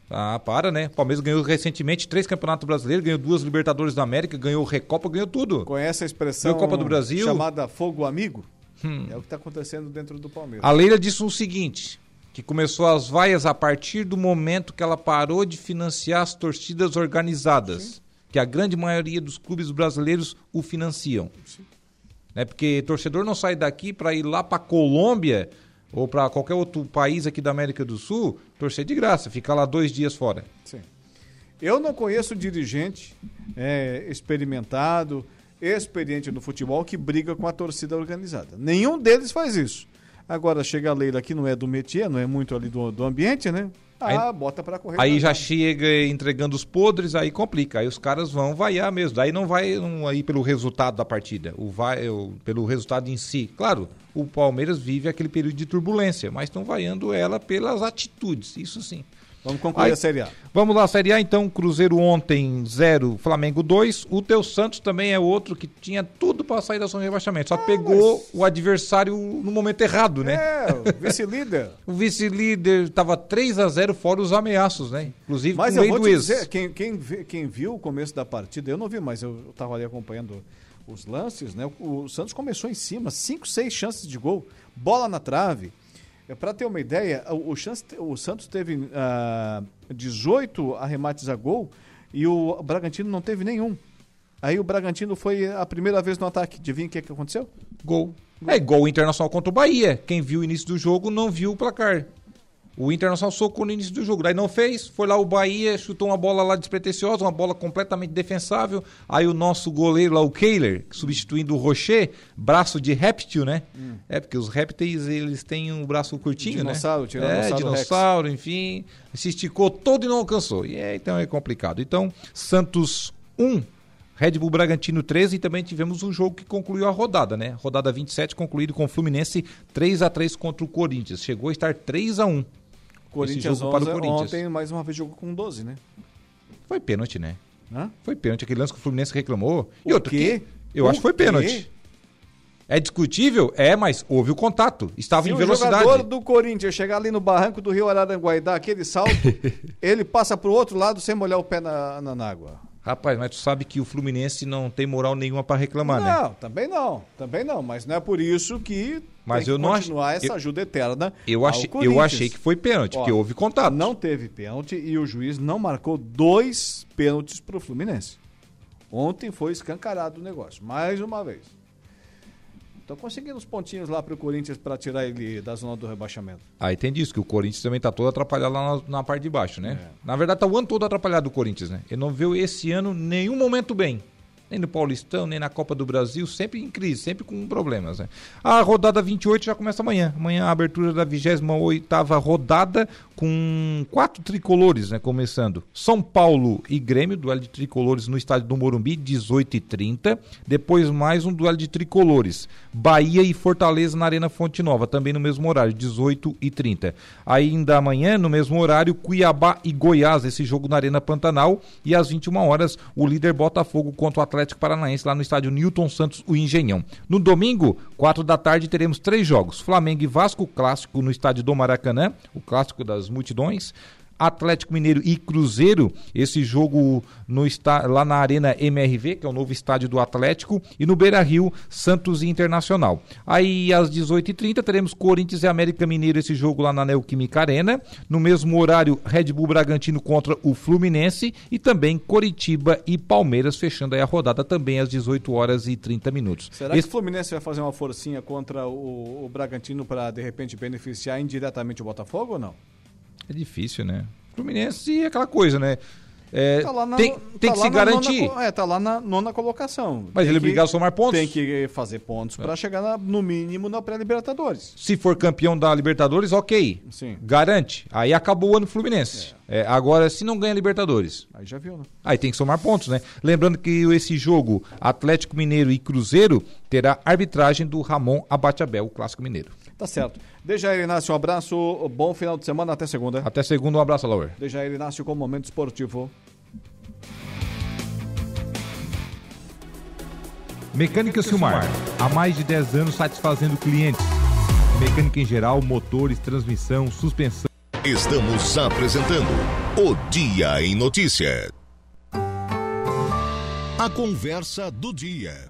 Ah, para, né? O Palmeiras ganhou recentemente três campeonatos brasileiros, ganhou duas Libertadores da América, ganhou Recopa, ganhou tudo. Conhece a expressão ganhou Copa do Brasil. chamada fogo amigo? Hum. É o que está acontecendo dentro do Palmeiras. A Leila disse o seguinte: que começou as vaias a partir do momento que ela parou de financiar as torcidas organizadas, Sim. que a grande maioria dos clubes brasileiros o financiam. Sim. Né? Porque torcedor não sai daqui para ir lá para Colômbia ou para qualquer outro país aqui da América do Sul, torcer de graça, ficar lá dois dias fora. Sim. Eu não conheço dirigente é, experimentado, experiente no futebol que briga com a torcida organizada. Nenhum deles faz isso. Agora chega a Leila que não é do métier, não é muito ali do, do ambiente, né? Ah, aí, bota para correr. Aí já chega entregando os podres, aí complica. Aí os caras vão vaiar mesmo. Daí não vai não, aí pelo resultado da partida, o vai, o, pelo resultado em si. Claro, o Palmeiras vive aquele período de turbulência, mas estão vaiando ela pelas atitudes, isso sim. Vamos concluir Aí, a Série A. Vamos lá, Série A então, Cruzeiro ontem 0, Flamengo 2. O teu Santos também é outro que tinha tudo para sair da zona de rebaixamento, só é, pegou mas... o adversário no momento errado, né? É, o vice-líder. *laughs* o vice-líder estava 3 a 0 fora os ameaços, né? Inclusive mas com eu vou te dizer, quem, quem, quem viu o começo da partida, eu não vi, mas eu estava ali acompanhando os lances, né? O, o Santos começou em cima, 5, 6 chances de gol, bola na trave. É, Para ter uma ideia, o, chance, o Santos teve uh, ah, 18 arremates a gol e o Bragantino não teve nenhum. Aí o Bragantino foi a primeira vez no ataque. Adivinha o que, que aconteceu? Gol. gol. É igual o Internacional contra o Bahia. Quem viu o início do jogo não viu o placar. O Internacional socou no início do jogo, daí não fez, foi lá o Bahia, chutou uma bola lá despretensiosa, uma bola completamente defensável. Aí o nosso goleiro lá, o Kehler, substituindo o Rocher, braço de réptil, né? Hum. É, porque os répteis, eles têm um braço curtinho, dinossauro, né? Tiranossauro, é, dinossauro, Rex. enfim. Se esticou todo e não alcançou. E é, então é complicado. Então, Santos 1, Red Bull Bragantino 13 e também tivemos um jogo que concluiu a rodada, né? Rodada 27 concluído com o Fluminense 3 a 3 contra o Corinthians. Chegou a estar 3 a 1 Corinthians 11, para o Corinthians. ontem mais uma vez jogou com 12, né? Foi pênalti, né? Hã? Foi pênalti. Aquele lance que o Fluminense reclamou. E outro quê? Que eu o acho que foi pênalti. É discutível? É, mas houve o contato. Estava Se em velocidade. Se o jogador do Corinthians chegar ali no barranco do Rio Araranguá e dar aquele salto, *laughs* ele passa para o outro lado sem molhar o pé na, na, na água. Rapaz, mas tu sabe que o Fluminense não tem moral nenhuma para reclamar, não, né? Não, também não. Também não. Mas não é por isso que mas eu que não continuar essa eu, ajuda eterna. Eu achei, eu achei que foi pênalti, Ó, porque houve contato. Não teve pênalti e o juiz não marcou dois pênaltis para o Fluminense. Ontem foi escancarado o negócio, mais uma vez. Estão conseguindo os pontinhos lá para o Corinthians para tirar ele da zona do rebaixamento. Aí tem disso, que o Corinthians também está todo atrapalhado lá na, na parte de baixo, né? É. Na verdade, está o ano todo atrapalhado o Corinthians, né? Ele não viu esse ano nenhum momento bem nem no Paulistão, nem na Copa do Brasil, sempre em crise, sempre com problemas. Né? A rodada 28 já começa amanhã. Amanhã a abertura da 28 rodada com quatro tricolores, né, começando. São Paulo e Grêmio, duelo de tricolores no estádio do Morumbi, 18h30. Depois mais um duelo de tricolores. Bahia e Fortaleza na Arena Fonte Nova, também no mesmo horário, 18h30. Ainda amanhã, no mesmo horário, Cuiabá e Goiás, esse jogo na Arena Pantanal. E às 21 horas, o líder Botafogo contra o Atlético Paranaense lá no estádio Newton Santos, o Engenhão. No domingo, 4 da tarde, teremos três jogos: Flamengo e Vasco, clássico no estádio do Maracanã, o clássico das multidões. Atlético Mineiro e Cruzeiro, esse jogo no está, lá na Arena MRV, que é o novo estádio do Atlético, e no Beira Rio, Santos e Internacional. Aí às 18h30 teremos Corinthians e América Mineiro, esse jogo lá na Neoquímica Arena. No mesmo horário, Red Bull Bragantino contra o Fluminense e também Coritiba e Palmeiras, fechando aí a rodada também às 18 horas e 30 minutos. Será esse... que o Fluminense vai fazer uma forcinha contra o, o Bragantino para de repente beneficiar indiretamente o Botafogo ou não? É difícil, né? Fluminense é aquela coisa, né? É, tá na, tem, tem tá que se garantir. Nona, é, tá lá na nona colocação. Mas tem ele obrigado a somar pontos. Tem que fazer pontos é. para chegar na, no mínimo na pré-Libertadores. Se for campeão da Libertadores, ok. Sim. Garante. Aí acabou o ano Fluminense. É. é. agora, se não ganha Libertadores. Aí já viu, né? Aí tem que somar pontos, né? Lembrando que esse jogo, Atlético Mineiro e Cruzeiro, terá arbitragem do Ramon Abateabel, o clássico mineiro. Tá certo. Dejair Inácio, um abraço, bom final de semana, até segunda. Até segunda, um abraço, Lauer. Dejair Inácio com o Momento Esportivo. Mecânica Silmar, há mais de 10 anos satisfazendo clientes. Mecânica em geral, motores, transmissão, suspensão. Estamos apresentando o Dia em Notícia. A conversa do dia.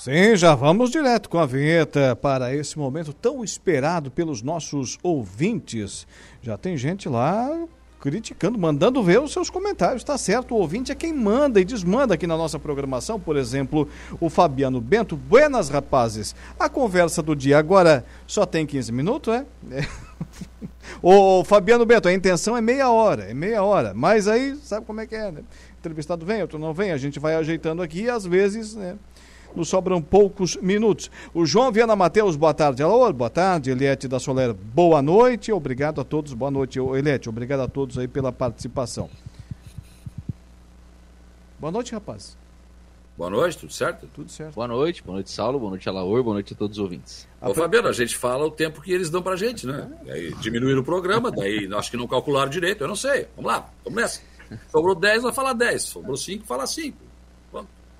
Sim, já vamos direto com a vinheta para esse momento tão esperado pelos nossos ouvintes. Já tem gente lá criticando, mandando ver os seus comentários, tá certo? O ouvinte é quem manda e desmanda aqui na nossa programação, por exemplo, o Fabiano Bento. Buenas, rapazes. A conversa do dia agora só tem 15 minutos, é? *laughs* é. Ô, Fabiano Bento, a intenção é meia hora, é meia hora. Mas aí, sabe como é que é, né? Entrevistado vem, outro não vem, a gente vai ajeitando aqui e às vezes, né? Nos sobram poucos minutos. O João Viana Mateus, boa tarde. Alô, boa tarde. Eliette da Soler, boa noite. Obrigado a todos, boa noite. Eliette, obrigado a todos aí pela participação. Boa noite, rapaz. Boa noite, tudo certo? Tudo certo. Boa noite, boa noite, Saulo, boa noite, Alaor, boa noite a todos os ouvintes. Ô, Fabiano, a gente fala o tempo que eles dão pra gente, né? Aí diminuíram o programa, daí acho que não calcularam direito, eu não sei. Vamos lá, vamos nessa. Sobrou 10, vai falar 10. Sobrou 5, fala 5.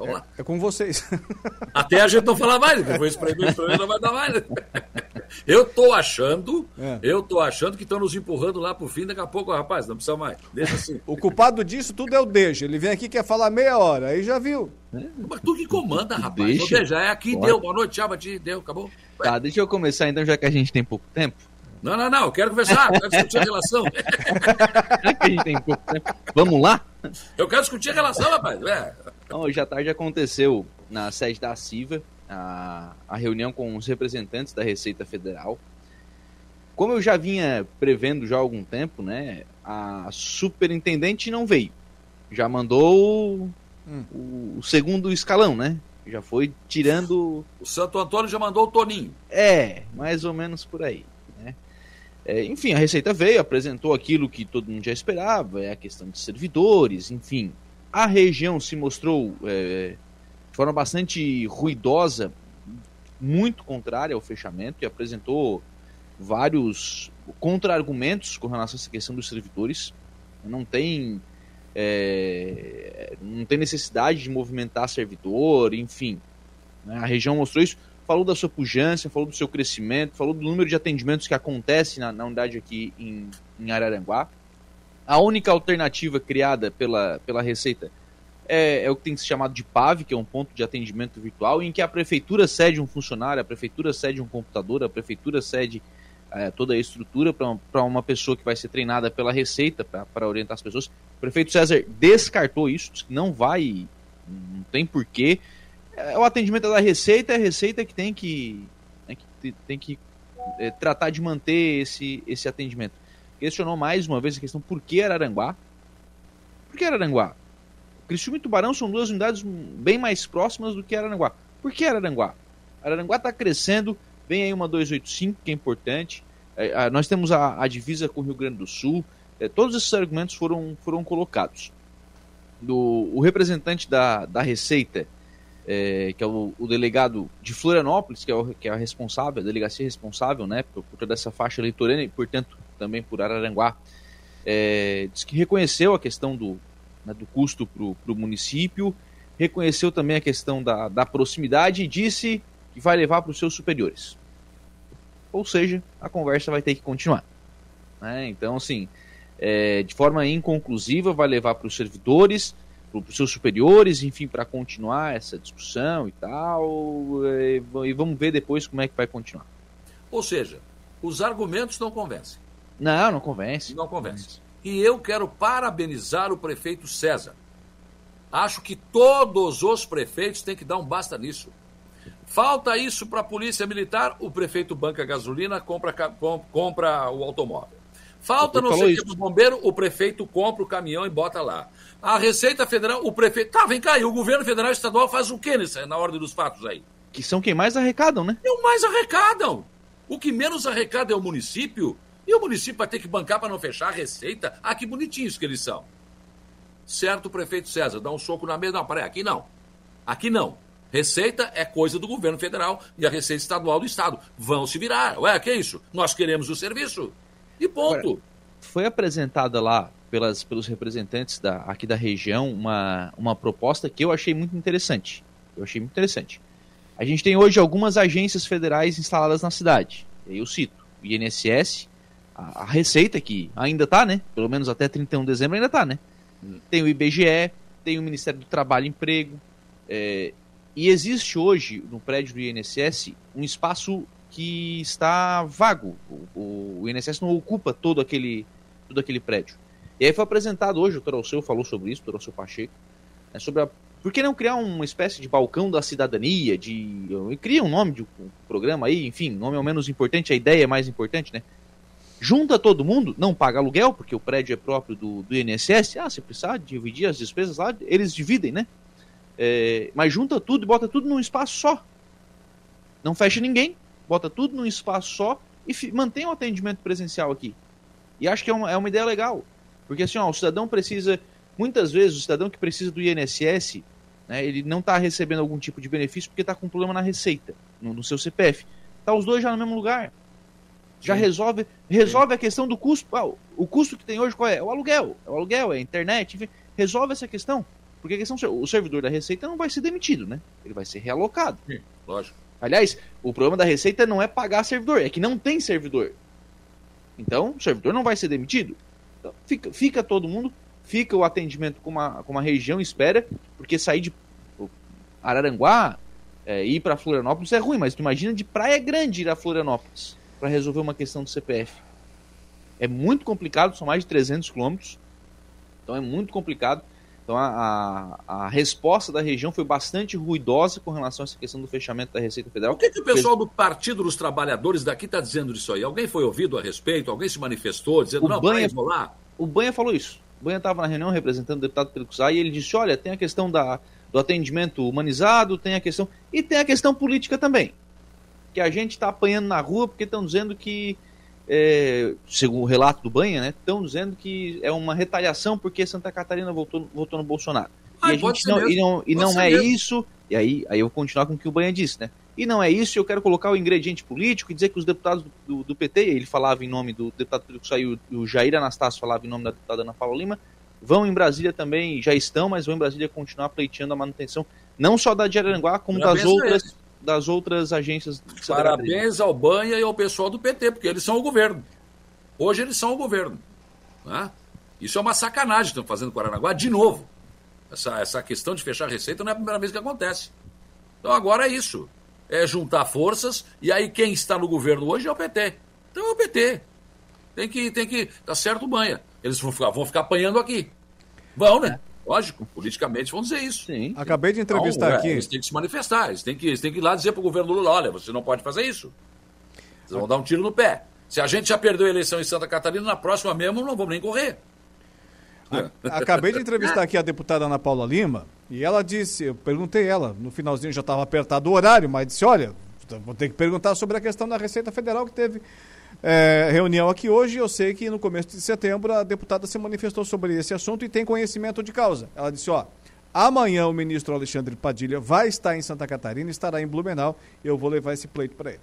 Vamos, é, lá. É com vocês. *laughs* Até a gente não falar mais, depois para mim não vai dar mais. *laughs* Eu tô achando, é. eu tô achando que estão nos empurrando lá pro fim, daqui a pouco, rapaz, não precisa mais. Deixa assim. O culpado disso tudo é o Deixa. Ele vem aqui quer falar meia hora, aí já viu. É. Mas tu que comanda, rapaz. Deixa. Deixa, é aqui, Pode. deu. Boa noite, tchau, ti, deu, acabou. Tá, deixa eu começar então, já que a gente tem pouco tempo. Não, não, não, eu quero conversar, eu quero discutir a relação. *laughs* Já que a gente tem pouco tempo. Vamos lá? Eu quero discutir a relação, rapaz. É. Então, hoje à tarde aconteceu na sede da CIVA a, a reunião com os representantes da Receita Federal. Como eu já vinha prevendo já há algum tempo, né, a superintendente não veio. Já mandou hum. o, o segundo escalão, né? Já foi tirando. O Santo Antônio já mandou o Toninho. É, mais ou menos por aí. É, enfim, a Receita veio, apresentou aquilo que todo mundo já esperava, é a questão de servidores, enfim. A região se mostrou é, de forma bastante ruidosa, muito contrária ao fechamento, e apresentou vários contra-argumentos com relação a essa questão dos servidores. Não tem, é, não tem necessidade de movimentar servidor, enfim. Né? A região mostrou isso falou da sua pujança, falou do seu crescimento, falou do número de atendimentos que acontece na, na unidade aqui em, em Araranguá. A única alternativa criada pela, pela Receita é, é, o que tem se chamado de PAV, que é um ponto de atendimento virtual, em que a prefeitura cede um funcionário, a prefeitura cede um computador, a prefeitura cede é, toda a estrutura para uma pessoa que vai ser treinada pela Receita para orientar as pessoas. O prefeito César descartou isso, não vai, não tem porquê. É, o atendimento da Receita, é a Receita que tem que, né, que, tem que é, tratar de manter esse, esse atendimento. Questionou mais uma vez a questão por que Araranguá? Por que Araranguá? Criciúma e Tubarão são duas unidades bem mais próximas do que Araranguá. Por que Araranguá? Araranguá está crescendo, vem aí uma 285, que é importante. É, nós temos a, a, divisa com o Rio Grande do Sul. É, todos esses argumentos foram, foram colocados. Do, o representante da, da Receita é, que é o, o, delegado de Florianópolis, que é, o, que é a responsável, a delegacia responsável né, por, por toda essa faixa eleitoral e, portanto, também por Araranguá, é, diz que reconheceu a questão do, né, do custo para o município, reconheceu também a questão da, da proximidade e disse que vai levar para os seus superiores. Ou seja, a conversa vai ter que continuar. Né? Então, assim, é, de forma inconclusiva, vai levar para os servidores, para os seus superiores, enfim, para continuar essa discussão e tal, e, e, vamos ver depois como é que vai continuar. Ou seja, os argumentos não convencem. Não, não convence. Não convence. E eu quero parabenizar o prefeito César. Acho que todos os prefeitos têm que dar um basta nisso. Falta isso para a Polícia Militar, o prefeito banca gasolina, compra, compra o automóvel. Falta não sei o bombeiro, o prefeito compra o caminhão e bota lá. A Receita Federal, o prefeito. Tá, vem cá, e o governo federal e estadual faz o quê nessa, na ordem dos fatos aí? Que são quem mais arrecadam, né? E o mais arrecadam. O que menos arrecada é o município. E o município vai ter que bancar para não fechar a receita. Ah, que bonitinhos que eles são. Certo, prefeito César, dá um soco na mesa. Não, peraí, aqui não. Aqui não. Receita é coisa do governo federal e a receita estadual do estado. Vão se virar. Ué, que é isso? Nós queremos o serviço. E ponto. Foi apresentada lá pelas, pelos representantes da, aqui da região uma, uma proposta que eu achei muito interessante. Eu achei muito interessante. A gente tem hoje algumas agências federais instaladas na cidade. Eu cito o INSS, a, a Receita, que ainda está, né? Pelo menos até 31 de dezembro ainda está, né? Tem o IBGE, tem o Ministério do Trabalho e Emprego. É, e existe hoje, no prédio do INSS, um espaço que está vago. O, o, INSS não ocupa todo aquele, todo aquele prédio. E aí foi apresentado hoje, o. Alceu falou sobre isso, o. Alceu Pacheco, né, sobre a, por que não criar uma espécie de balcão da cidadania, de cria um nome de um programa aí, enfim, nome é o menos importante, a ideia é mais importante, né? Junta todo mundo, não paga aluguel, porque o prédio é próprio do, do INSS, ah, se precisar dividir as despesas lá, eles dividem, né? É, mas junta tudo e bota tudo num espaço só. Não fecha ninguém, bota tudo num espaço só e mantém o atendimento presencial aqui. E acho que é uma, é uma ideia legal. Porque assim, ó, o cidadão precisa, muitas vezes, o cidadão que precisa do INSS, né, ele não está recebendo algum tipo de benefício porque está com problema na receita, no, no seu CPF. Tá os dois já no mesmo lugar. Já Sim. resolve resolve Sim. a questão do custo. Ah, o custo que tem hoje qual é? é? O aluguel. É o aluguel, é a internet, enfim, resolve essa questão. Porque a questão, o servidor da Receita não vai ser demitido, né? Ele vai ser realocado. Sim, lógico. Aliás, o problema da Receita não é pagar servidor, é que não tem servidor. Então, o servidor não vai ser demitido. Então, fica, fica todo mundo, fica o atendimento com uma, com uma região espera, porque sair de Araranguá, é, ir para Florianópolis é ruim, mas tu imagina de Praia Grande ir a Florianópolis para resolver uma questão do CPF. É muito complicado, são mais de 300 quilômetros, então é muito complicado. Então a, a, a, resposta da região foi bastante ruidosa com relação a essa questão do fechamento da Receita Federal. O que, que o pessoal do Partido dos Trabalhadores daqui está dizendo disso aí? Alguém foi ouvido a respeito? Alguém se manifestou dizendo, o não, Banha, vai rolar? O Banha falou isso. O Banha estava na reunião representando o deputado Pedro Cusai e ele disse, olha, tem a questão da, do atendimento humanizado, tem a questão... E tem a questão política também. Que a gente está apanhando na rua porque estão dizendo que é, segundo o relato do Banha, né, estão dizendo que é uma retaliação porque Santa Catarina votou, votou no Bolsonaro. Ah, e, a gente não, e não, e não é mesmo. isso, e aí, aí eu vou continuar com o que o Banha disse, né? E não é isso, eu quero colocar o ingrediente político e dizer que os deputados do, do, do PT, ele falava em nome do deputado que saiu, o Jair Anastácio falava em nome da deputada Ana Paula Lima, vão em Brasília também, já estão, mas vão em Brasília continuar pleiteando a manutenção, não só da de Araranguá, como das outras das outras agências. Parabéns ao Banha e ao pessoal do PT, porque eles são o governo. Hoje eles são o governo. Né? Isso é uma sacanagem que estão fazendo com Aranaguá de novo. Essa, essa questão de fechar receita não é a primeira vez que acontece. Então agora é isso. É juntar forças e aí quem está no governo hoje é o PT. Então é o PT. Tem que, tem que. Tá certo, banha. Eles vão ficar, vão ficar apanhando aqui. Vão, né? Lógico, politicamente vão dizer isso. Sim. Acabei de entrevistar então, aqui. É, eles têm que se manifestar, eles têm que, eles têm que ir lá dizer para o governo Lula: olha, você não pode fazer isso. Vocês vão dar um tiro no pé. Se a gente já perdeu a eleição em Santa Catarina, na próxima mesmo não vamos nem correr. Acabei de entrevistar aqui a deputada Ana Paula Lima e ela disse, eu perguntei ela, no finalzinho já estava apertado o horário, mas disse, olha, vou ter que perguntar sobre a questão da Receita Federal que teve é, reunião aqui hoje. Eu sei que no começo de setembro a deputada se manifestou sobre esse assunto e tem conhecimento de causa. Ela disse: ó, amanhã o ministro Alexandre Padilha vai estar em Santa Catarina, estará em Blumenau e eu vou levar esse pleito para ele.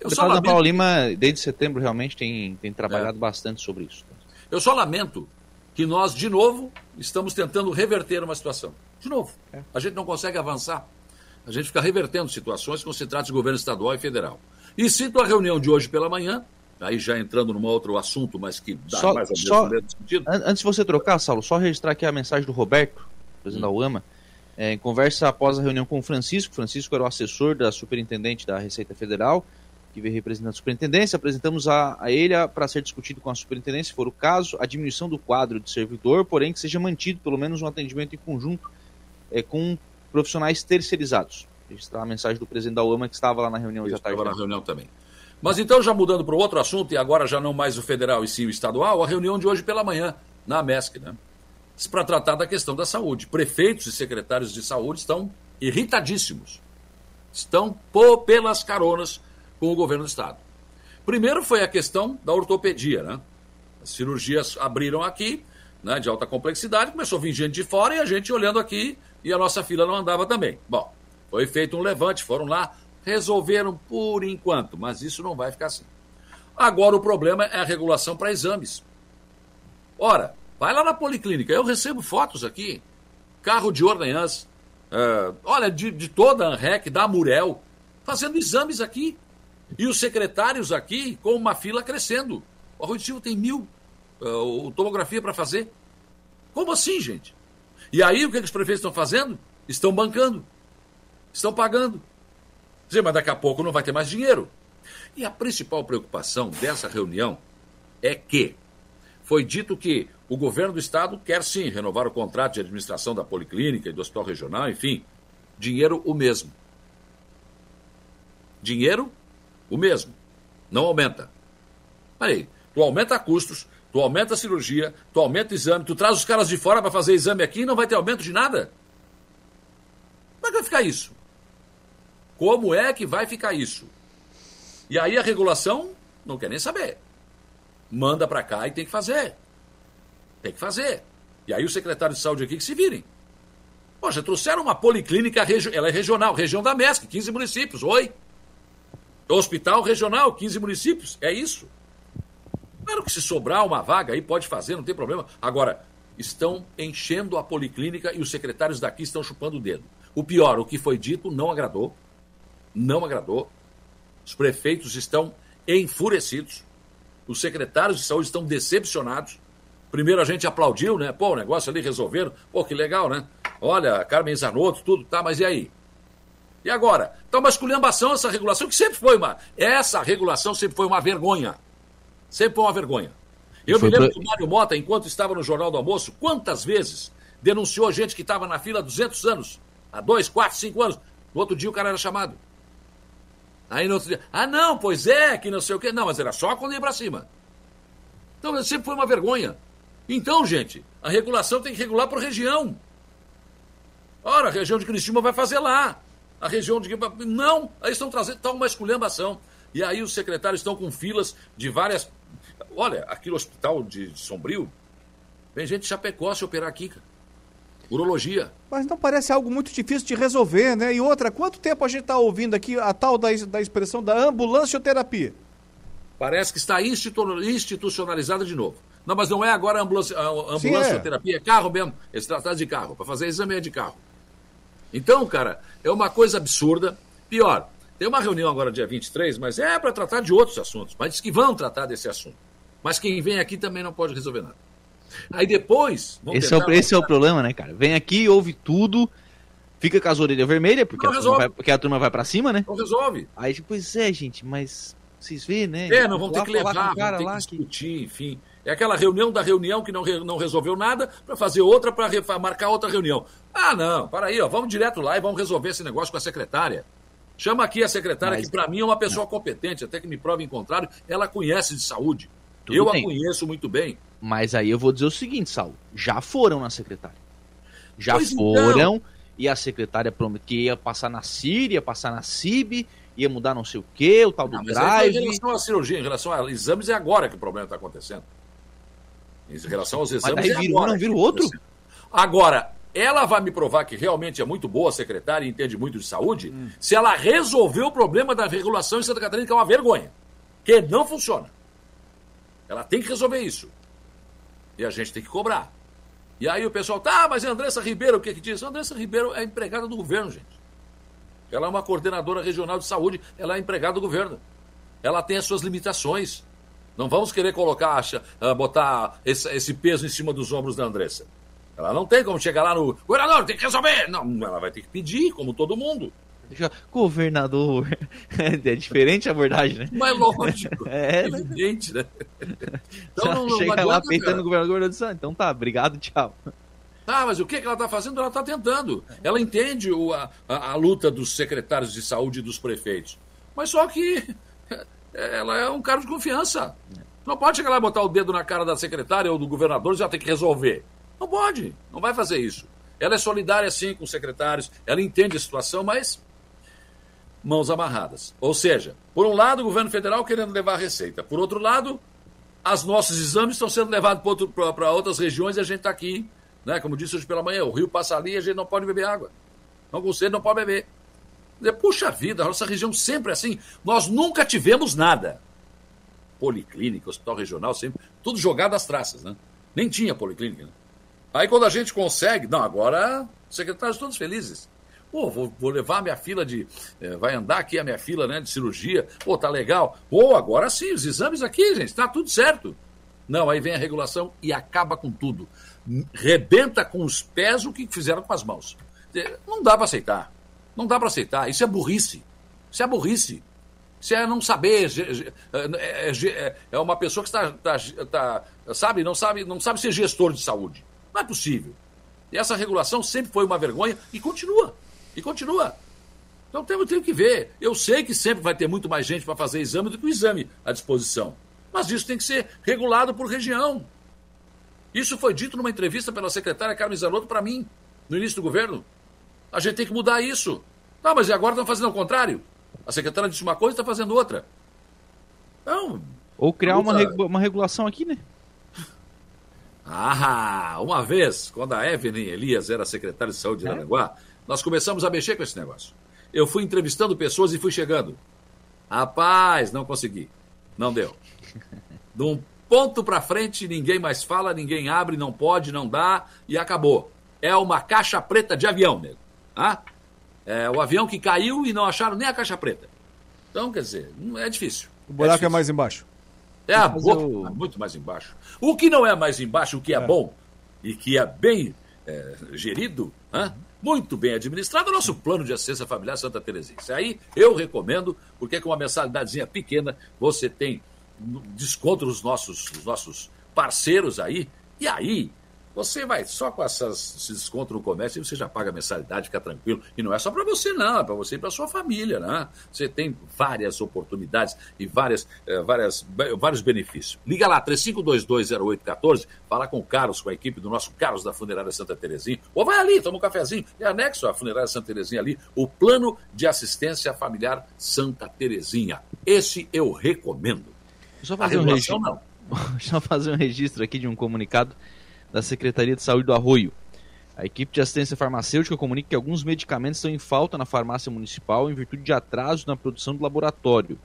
Eu o deputado lamento... Paulo Lima, desde setembro, realmente tem, tem trabalhado é. bastante sobre isso. Eu só lamento que nós, de novo, estamos tentando reverter uma situação. De novo. É. A gente não consegue avançar. A gente fica revertendo situações com se trata de governo estadual e federal. E cito a reunião de hoje pela manhã, aí já entrando num outro assunto, mas que dá só, mais ou menos só, mesmo sentido. Antes de você trocar, Saulo, só registrar aqui a mensagem do Roberto, presidente hum. da UAMA, é, em conversa após a reunião com o Francisco. Francisco era o assessor da superintendente da Receita Federal, que veio representando a superintendência. Apresentamos a, a ele para ser discutido com a superintendência, se for o caso, a diminuição do quadro de servidor, porém que seja mantido pelo menos um atendimento em conjunto é, com profissionais terceirizados registrar a mensagem do presidente da UAMA que estava lá na reunião já tarde. Estava na reunião também. Mas então, já mudando para o outro assunto, e agora já não mais o federal e sim o estadual, a reunião de hoje pela manhã, na MESC, né? Para tratar da questão da saúde. Prefeitos e secretários de saúde estão irritadíssimos. Estão pô, pelas caronas com o governo do Estado. Primeiro foi a questão da ortopedia, né? As cirurgias abriram aqui, né, de alta complexidade, começou a vir gente de fora e a gente olhando aqui e a nossa fila não andava também. Bom, foi feito um levante, foram lá, resolveram por enquanto, mas isso não vai ficar assim. Agora o problema é a regulação para exames. Ora, vai lá na policlínica, eu recebo fotos aqui, carro de Ordenhãs, uh, olha, de, de toda a ANREC, da Murel, fazendo exames aqui. E os secretários aqui com uma fila crescendo. O Arroio Silva tem mil uh, tomografia para fazer. Como assim, gente? E aí o que, que os prefeitos estão fazendo? Estão bancando estão pagando. Dizer, mas daqui a pouco não vai ter mais dinheiro. E a principal preocupação dessa reunião é que foi dito que o governo do estado quer sim renovar o contrato de administração da policlínica e do hospital regional, enfim, dinheiro o mesmo. Dinheiro o mesmo. Não aumenta. Aí, tu aumenta custos, tu aumenta a cirurgia, tu aumenta o exame, tu traz os caras de fora para fazer exame aqui e não vai ter aumento de nada. Como é que vai ficar isso? Como é que vai ficar isso? E aí a regulação não quer nem saber. Manda para cá e tem que fazer. Tem que fazer. E aí o secretário de saúde aqui que se virem. Poxa, trouxeram uma policlínica, ela é regional, região da MESC, 15 municípios, oi. Hospital regional, 15 municípios, é isso. Claro que se sobrar uma vaga aí pode fazer, não tem problema. Agora, estão enchendo a policlínica e os secretários daqui estão chupando o dedo. O pior, o que foi dito não agradou. Não agradou. Os prefeitos estão enfurecidos. Os secretários de saúde estão decepcionados. Primeiro a gente aplaudiu, né? Pô, o negócio ali resolveram. Pô, que legal, né? Olha, Carmen Zanotto, tudo, tá, mas e aí? E agora? Então, uma esculhambação essa regulação, que sempre foi uma. Essa regulação sempre foi uma vergonha. Sempre foi uma vergonha. Eu me lembro que o Mário Mota, enquanto estava no Jornal do Almoço, quantas vezes denunciou gente que estava na fila há 200 anos, há 2, 4, 5 anos. No outro dia o cara era chamado. Aí no outro dia, ah não, pois é, que não sei o quê. Não, mas era só quando ia para cima. Então sempre foi uma vergonha. Então, gente, a regulação tem que regular por região. Ora, a região de Cristina vai fazer lá. A região de. Não, aí estão trazendo, está uma esculhambação. E aí os secretários estão com filas de várias. Olha, aqui no hospital de Sombrio, vem gente de Chapecó se operar aqui, cara. Urologia. Mas não parece algo muito difícil de resolver, né? E outra, quanto tempo a gente está ouvindo aqui a tal da, da expressão da ambulancioterapia? Parece que está institucionalizada de novo. Não, mas não é agora ambulância, ambulancioterapia, é. é carro mesmo. Eles tratam de carro. Para fazer exame é de carro. Então, cara, é uma coisa absurda. Pior, tem uma reunião agora dia 23, mas é para tratar de outros assuntos. Mas diz que vão tratar desse assunto. Mas quem vem aqui também não pode resolver nada. Aí depois. Esse, é o, esse é o problema, né, cara? Vem aqui, ouve tudo, fica com as orelhas vermelhas, porque, a turma, vai, porque a turma vai pra cima, né? Não resolve. Aí, pois é, gente, mas vocês vêem, né? É, não vão ter que levar, vão ter que discutir, que... enfim. É aquela reunião da reunião que não, re, não resolveu nada para fazer outra para marcar outra reunião. Ah, não, para aí, ó, vamos direto lá e vamos resolver esse negócio com a secretária. Chama aqui a secretária, Mas... que para mim é uma pessoa competente, até que me prove em contrário, ela conhece de saúde. Tudo eu a conheço muito bem. Mas aí eu vou dizer o seguinte, Saulo, já foram na secretária. Já pois então. foram, então. e a secretária prometeu que ia passar na Síria, passar na CIB, ia mudar não sei o quê, o tal do não, drive. Em relação à cirurgia, em relação a exames, é agora que o problema está acontecendo. Em relação aos exames. Mas daí é agora, não vira outro? Agora, ela vai me provar que realmente é muito boa secretária e entende muito de saúde, hum. se ela resolver o problema da regulação em Santa Catarina, que é uma vergonha. Que não funciona. Ela tem que resolver isso. E a gente tem que cobrar. E aí o pessoal, tá, mas é Andressa Ribeiro, o que que diz? Andressa Ribeiro é empregada do governo, gente. Ela é uma coordenadora regional de saúde, ela é empregada do governo. Ela tem as suas limitações. Não vamos querer colocar, ah, botar esse peso em cima dos ombros da Andressa. Ela não tem como chegar lá no. Governador, tem que resolver! Não, ela vai ter que pedir, como todo mundo. Governador. *laughs* É diferente a abordagem, né? Mas lógico. *laughs* É, né? evidente, né? *laughs* Então, não, não, chega lá peitando o governador do Então tá, obrigado, tchau. Ah, mas o que, que ela está fazendo? Ela está tentando. Ela entende o, a, a, a, luta dos secretários de saúde e dos prefeitos. Mas só que ela é um cara de confiança. Não pode chegar lá e botar o dedo na cara da secretária ou do governador e já tem que resolver. Não pode, não vai fazer isso. Ela é solidária sim com os secretários, ela entende a situação, mas mãos amarradas. Ou seja, por um lado, o governo federal querendo levar a receita, por outro lado, os nossos exames estão sendo levados para outras regiões e a gente está aqui, né? Como disse hoje pela manhã, o rio passa ali e a gente não pode beber água. Não com sede, não pode beber. Puxa vida, a nossa região sempre é assim. Nós nunca tivemos nada. Policlínica, hospital regional, sempre. Tudo jogado às traças, né? Nem tinha policlínica. Né? Aí quando a gente consegue, não, agora secretários todos felizes. Pô, vou, vou levar a minha fila de. É, vai andar aqui a minha fila né, de cirurgia. Pô, tá legal. Pô, agora sim, os exames aqui, gente, tá tudo certo. Não, aí vem a regulação e acaba com tudo. Rebenta com os pés o que fizeram com as mãos. É, não dá para aceitar. Não dá para aceitar. Isso é burrice. Isso é burrice. Isso é não saber. É, é, uma pessoa que está, está, está, sabe, não sabe, não sabe ser gestor de saúde. Não é possível. E essa regulação sempre foi uma vergonha e continua. E continua. Então temos, temos que ver. Eu sei que sempre vai ter muito mais gente para fazer exame do que o exame à disposição. Mas isso tem que ser regulado por região. Isso foi dito numa entrevista pela secretária Carmen Zanotto para mim, no início do governo. A gente tem que mudar isso. Não, mas e agora estão fazendo o contrário? A secretária disse uma coisa e está fazendo outra. Não. Ou criar uma, uma regulação aqui, né? Ah, uma vez, quando a Evelyn Elias era secretária de saúde de é? Aranaguá, nós começamos a mexer com esse negócio. Eu fui entrevistando pessoas e fui chegando. Rapaz, não consegui. Não deu. De um ponto para frente, ninguém mais fala, ninguém abre, não pode, não dá e acabou. É uma caixa preta de avião, nego. Ah? É o avião que caiu e não acharam nem a caixa preta. Então, quer dizer, é difícil. O buraco é, difícil. é mais embaixo. É a boca, eu... muito mais embaixo. O que não é mais embaixo, o que é, é. bom e que é bem é, gerido, muito bem administrado, nosso plano de assistência familiar Santa. Isso aí eu recomendo, porque com uma mensalidadezinha pequena você tem desconto nos nossos, nos nossos parceiros aí, e aí você vai só com essas, esse desconto no comércio e você já paga a mensalidade, fica tranquilo. E não é só para você, não, é para você e para sua família, né? Você tem várias oportunidades e várias, eh, várias, vários benefícios. Liga lá, 35220814, fala com o Carlos, com a equipe do nosso Carlos da Funerária Santa Terezinha. Ou vai ali, toma um cafezinho. É anexo à Funerária Santa Terezinha ali, o Plano de Assistência Familiar Santa Terezinha. Esse eu recomendo. Só fazer, um registro, não. *laughs* Só fazer um registro aqui de um comunicado da Secretaria de Saúde do Arroio. A equipe de assistência farmacêutica comunica que alguns medicamentos estão em falta na farmácia municipal em virtude de atraso na produção do laboratório.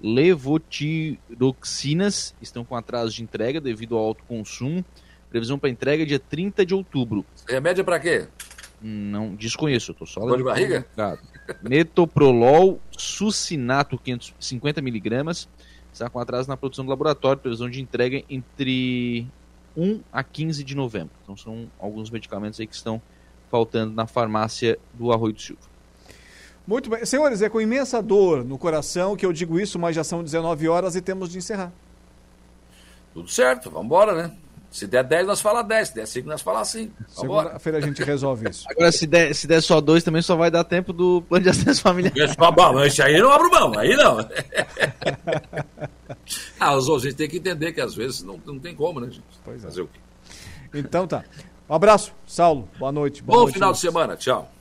Levotiroxinas estão com atraso de entrega devido ao alto consumo. Previsão para entrega dia 30 de outubro. Remédio para quê? Não, desconheço, estou só... Dor de barriga? Metoprolol sucinato 550 miligramas está com atraso na produção do laboratório. Previsão de entrega entre 1 a 15 de novembro. Então são alguns medicamentos aí que estão faltando na farmácia do Arroio do Silva. Muito bem. Senhores, é com imensa dor no coração que eu digo isso, mas já são 19 horas e temos de encerrar. Tudo certo, vamos embora, né? Se der 10, nós fala 10. Se der 5, nós fala 5. Segunda-feira a gente resolve isso. *laughs* Agora, se der, se der só 2, também só vai dar tempo do plano de assistência familiar. Isso aí não abro mão, aí não. *laughs* ah, os ouvintes têm que entender que às vezes não, não tem como, né, gente? Pois é. Fazer o quê? Então tá. Um abraço, Saulo. Boa noite. Boa Bom noite, final Lucas. de semana. Tchau.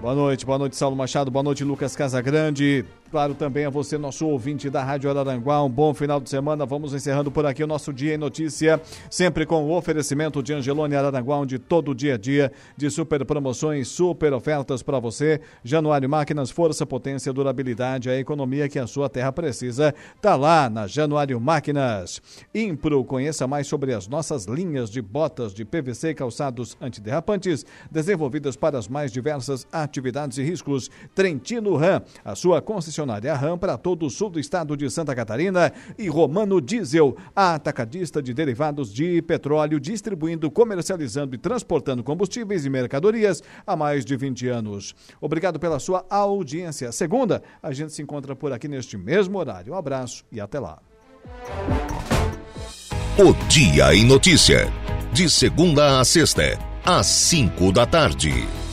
Boa noite, boa noite, Saulo Machado. Boa noite, Lucas Casagrande claro, também a você, nosso ouvinte da Rádio Araranguá. Um bom final de semana. Vamos encerrando por aqui o nosso Dia em Notícia, sempre com o oferecimento de Angelone Araranguá, onde todo dia a dia de super promoções, super ofertas para você. Januário Máquinas, força, potência, durabilidade, a economia que a sua terra precisa. Tá lá na Januário Máquinas. Impro, conheça mais sobre as nossas linhas de botas de PVC e calçados antiderrapantes, desenvolvidas para as mais diversas atividades e riscos. Trentino Ram, a sua concessionária concessionária RAM para todo o sul do estado de Santa Catarina e Romano Diesel, a atacadista de derivados de petróleo, distribuindo, comercializando e transportando combustíveis e mercadorias há mais de 20 anos. Obrigado pela sua audiência. Segunda, a gente se encontra por aqui neste mesmo horário. Um abraço e até lá. O Dia em Notícia. De segunda a sexta, às cinco da tarde.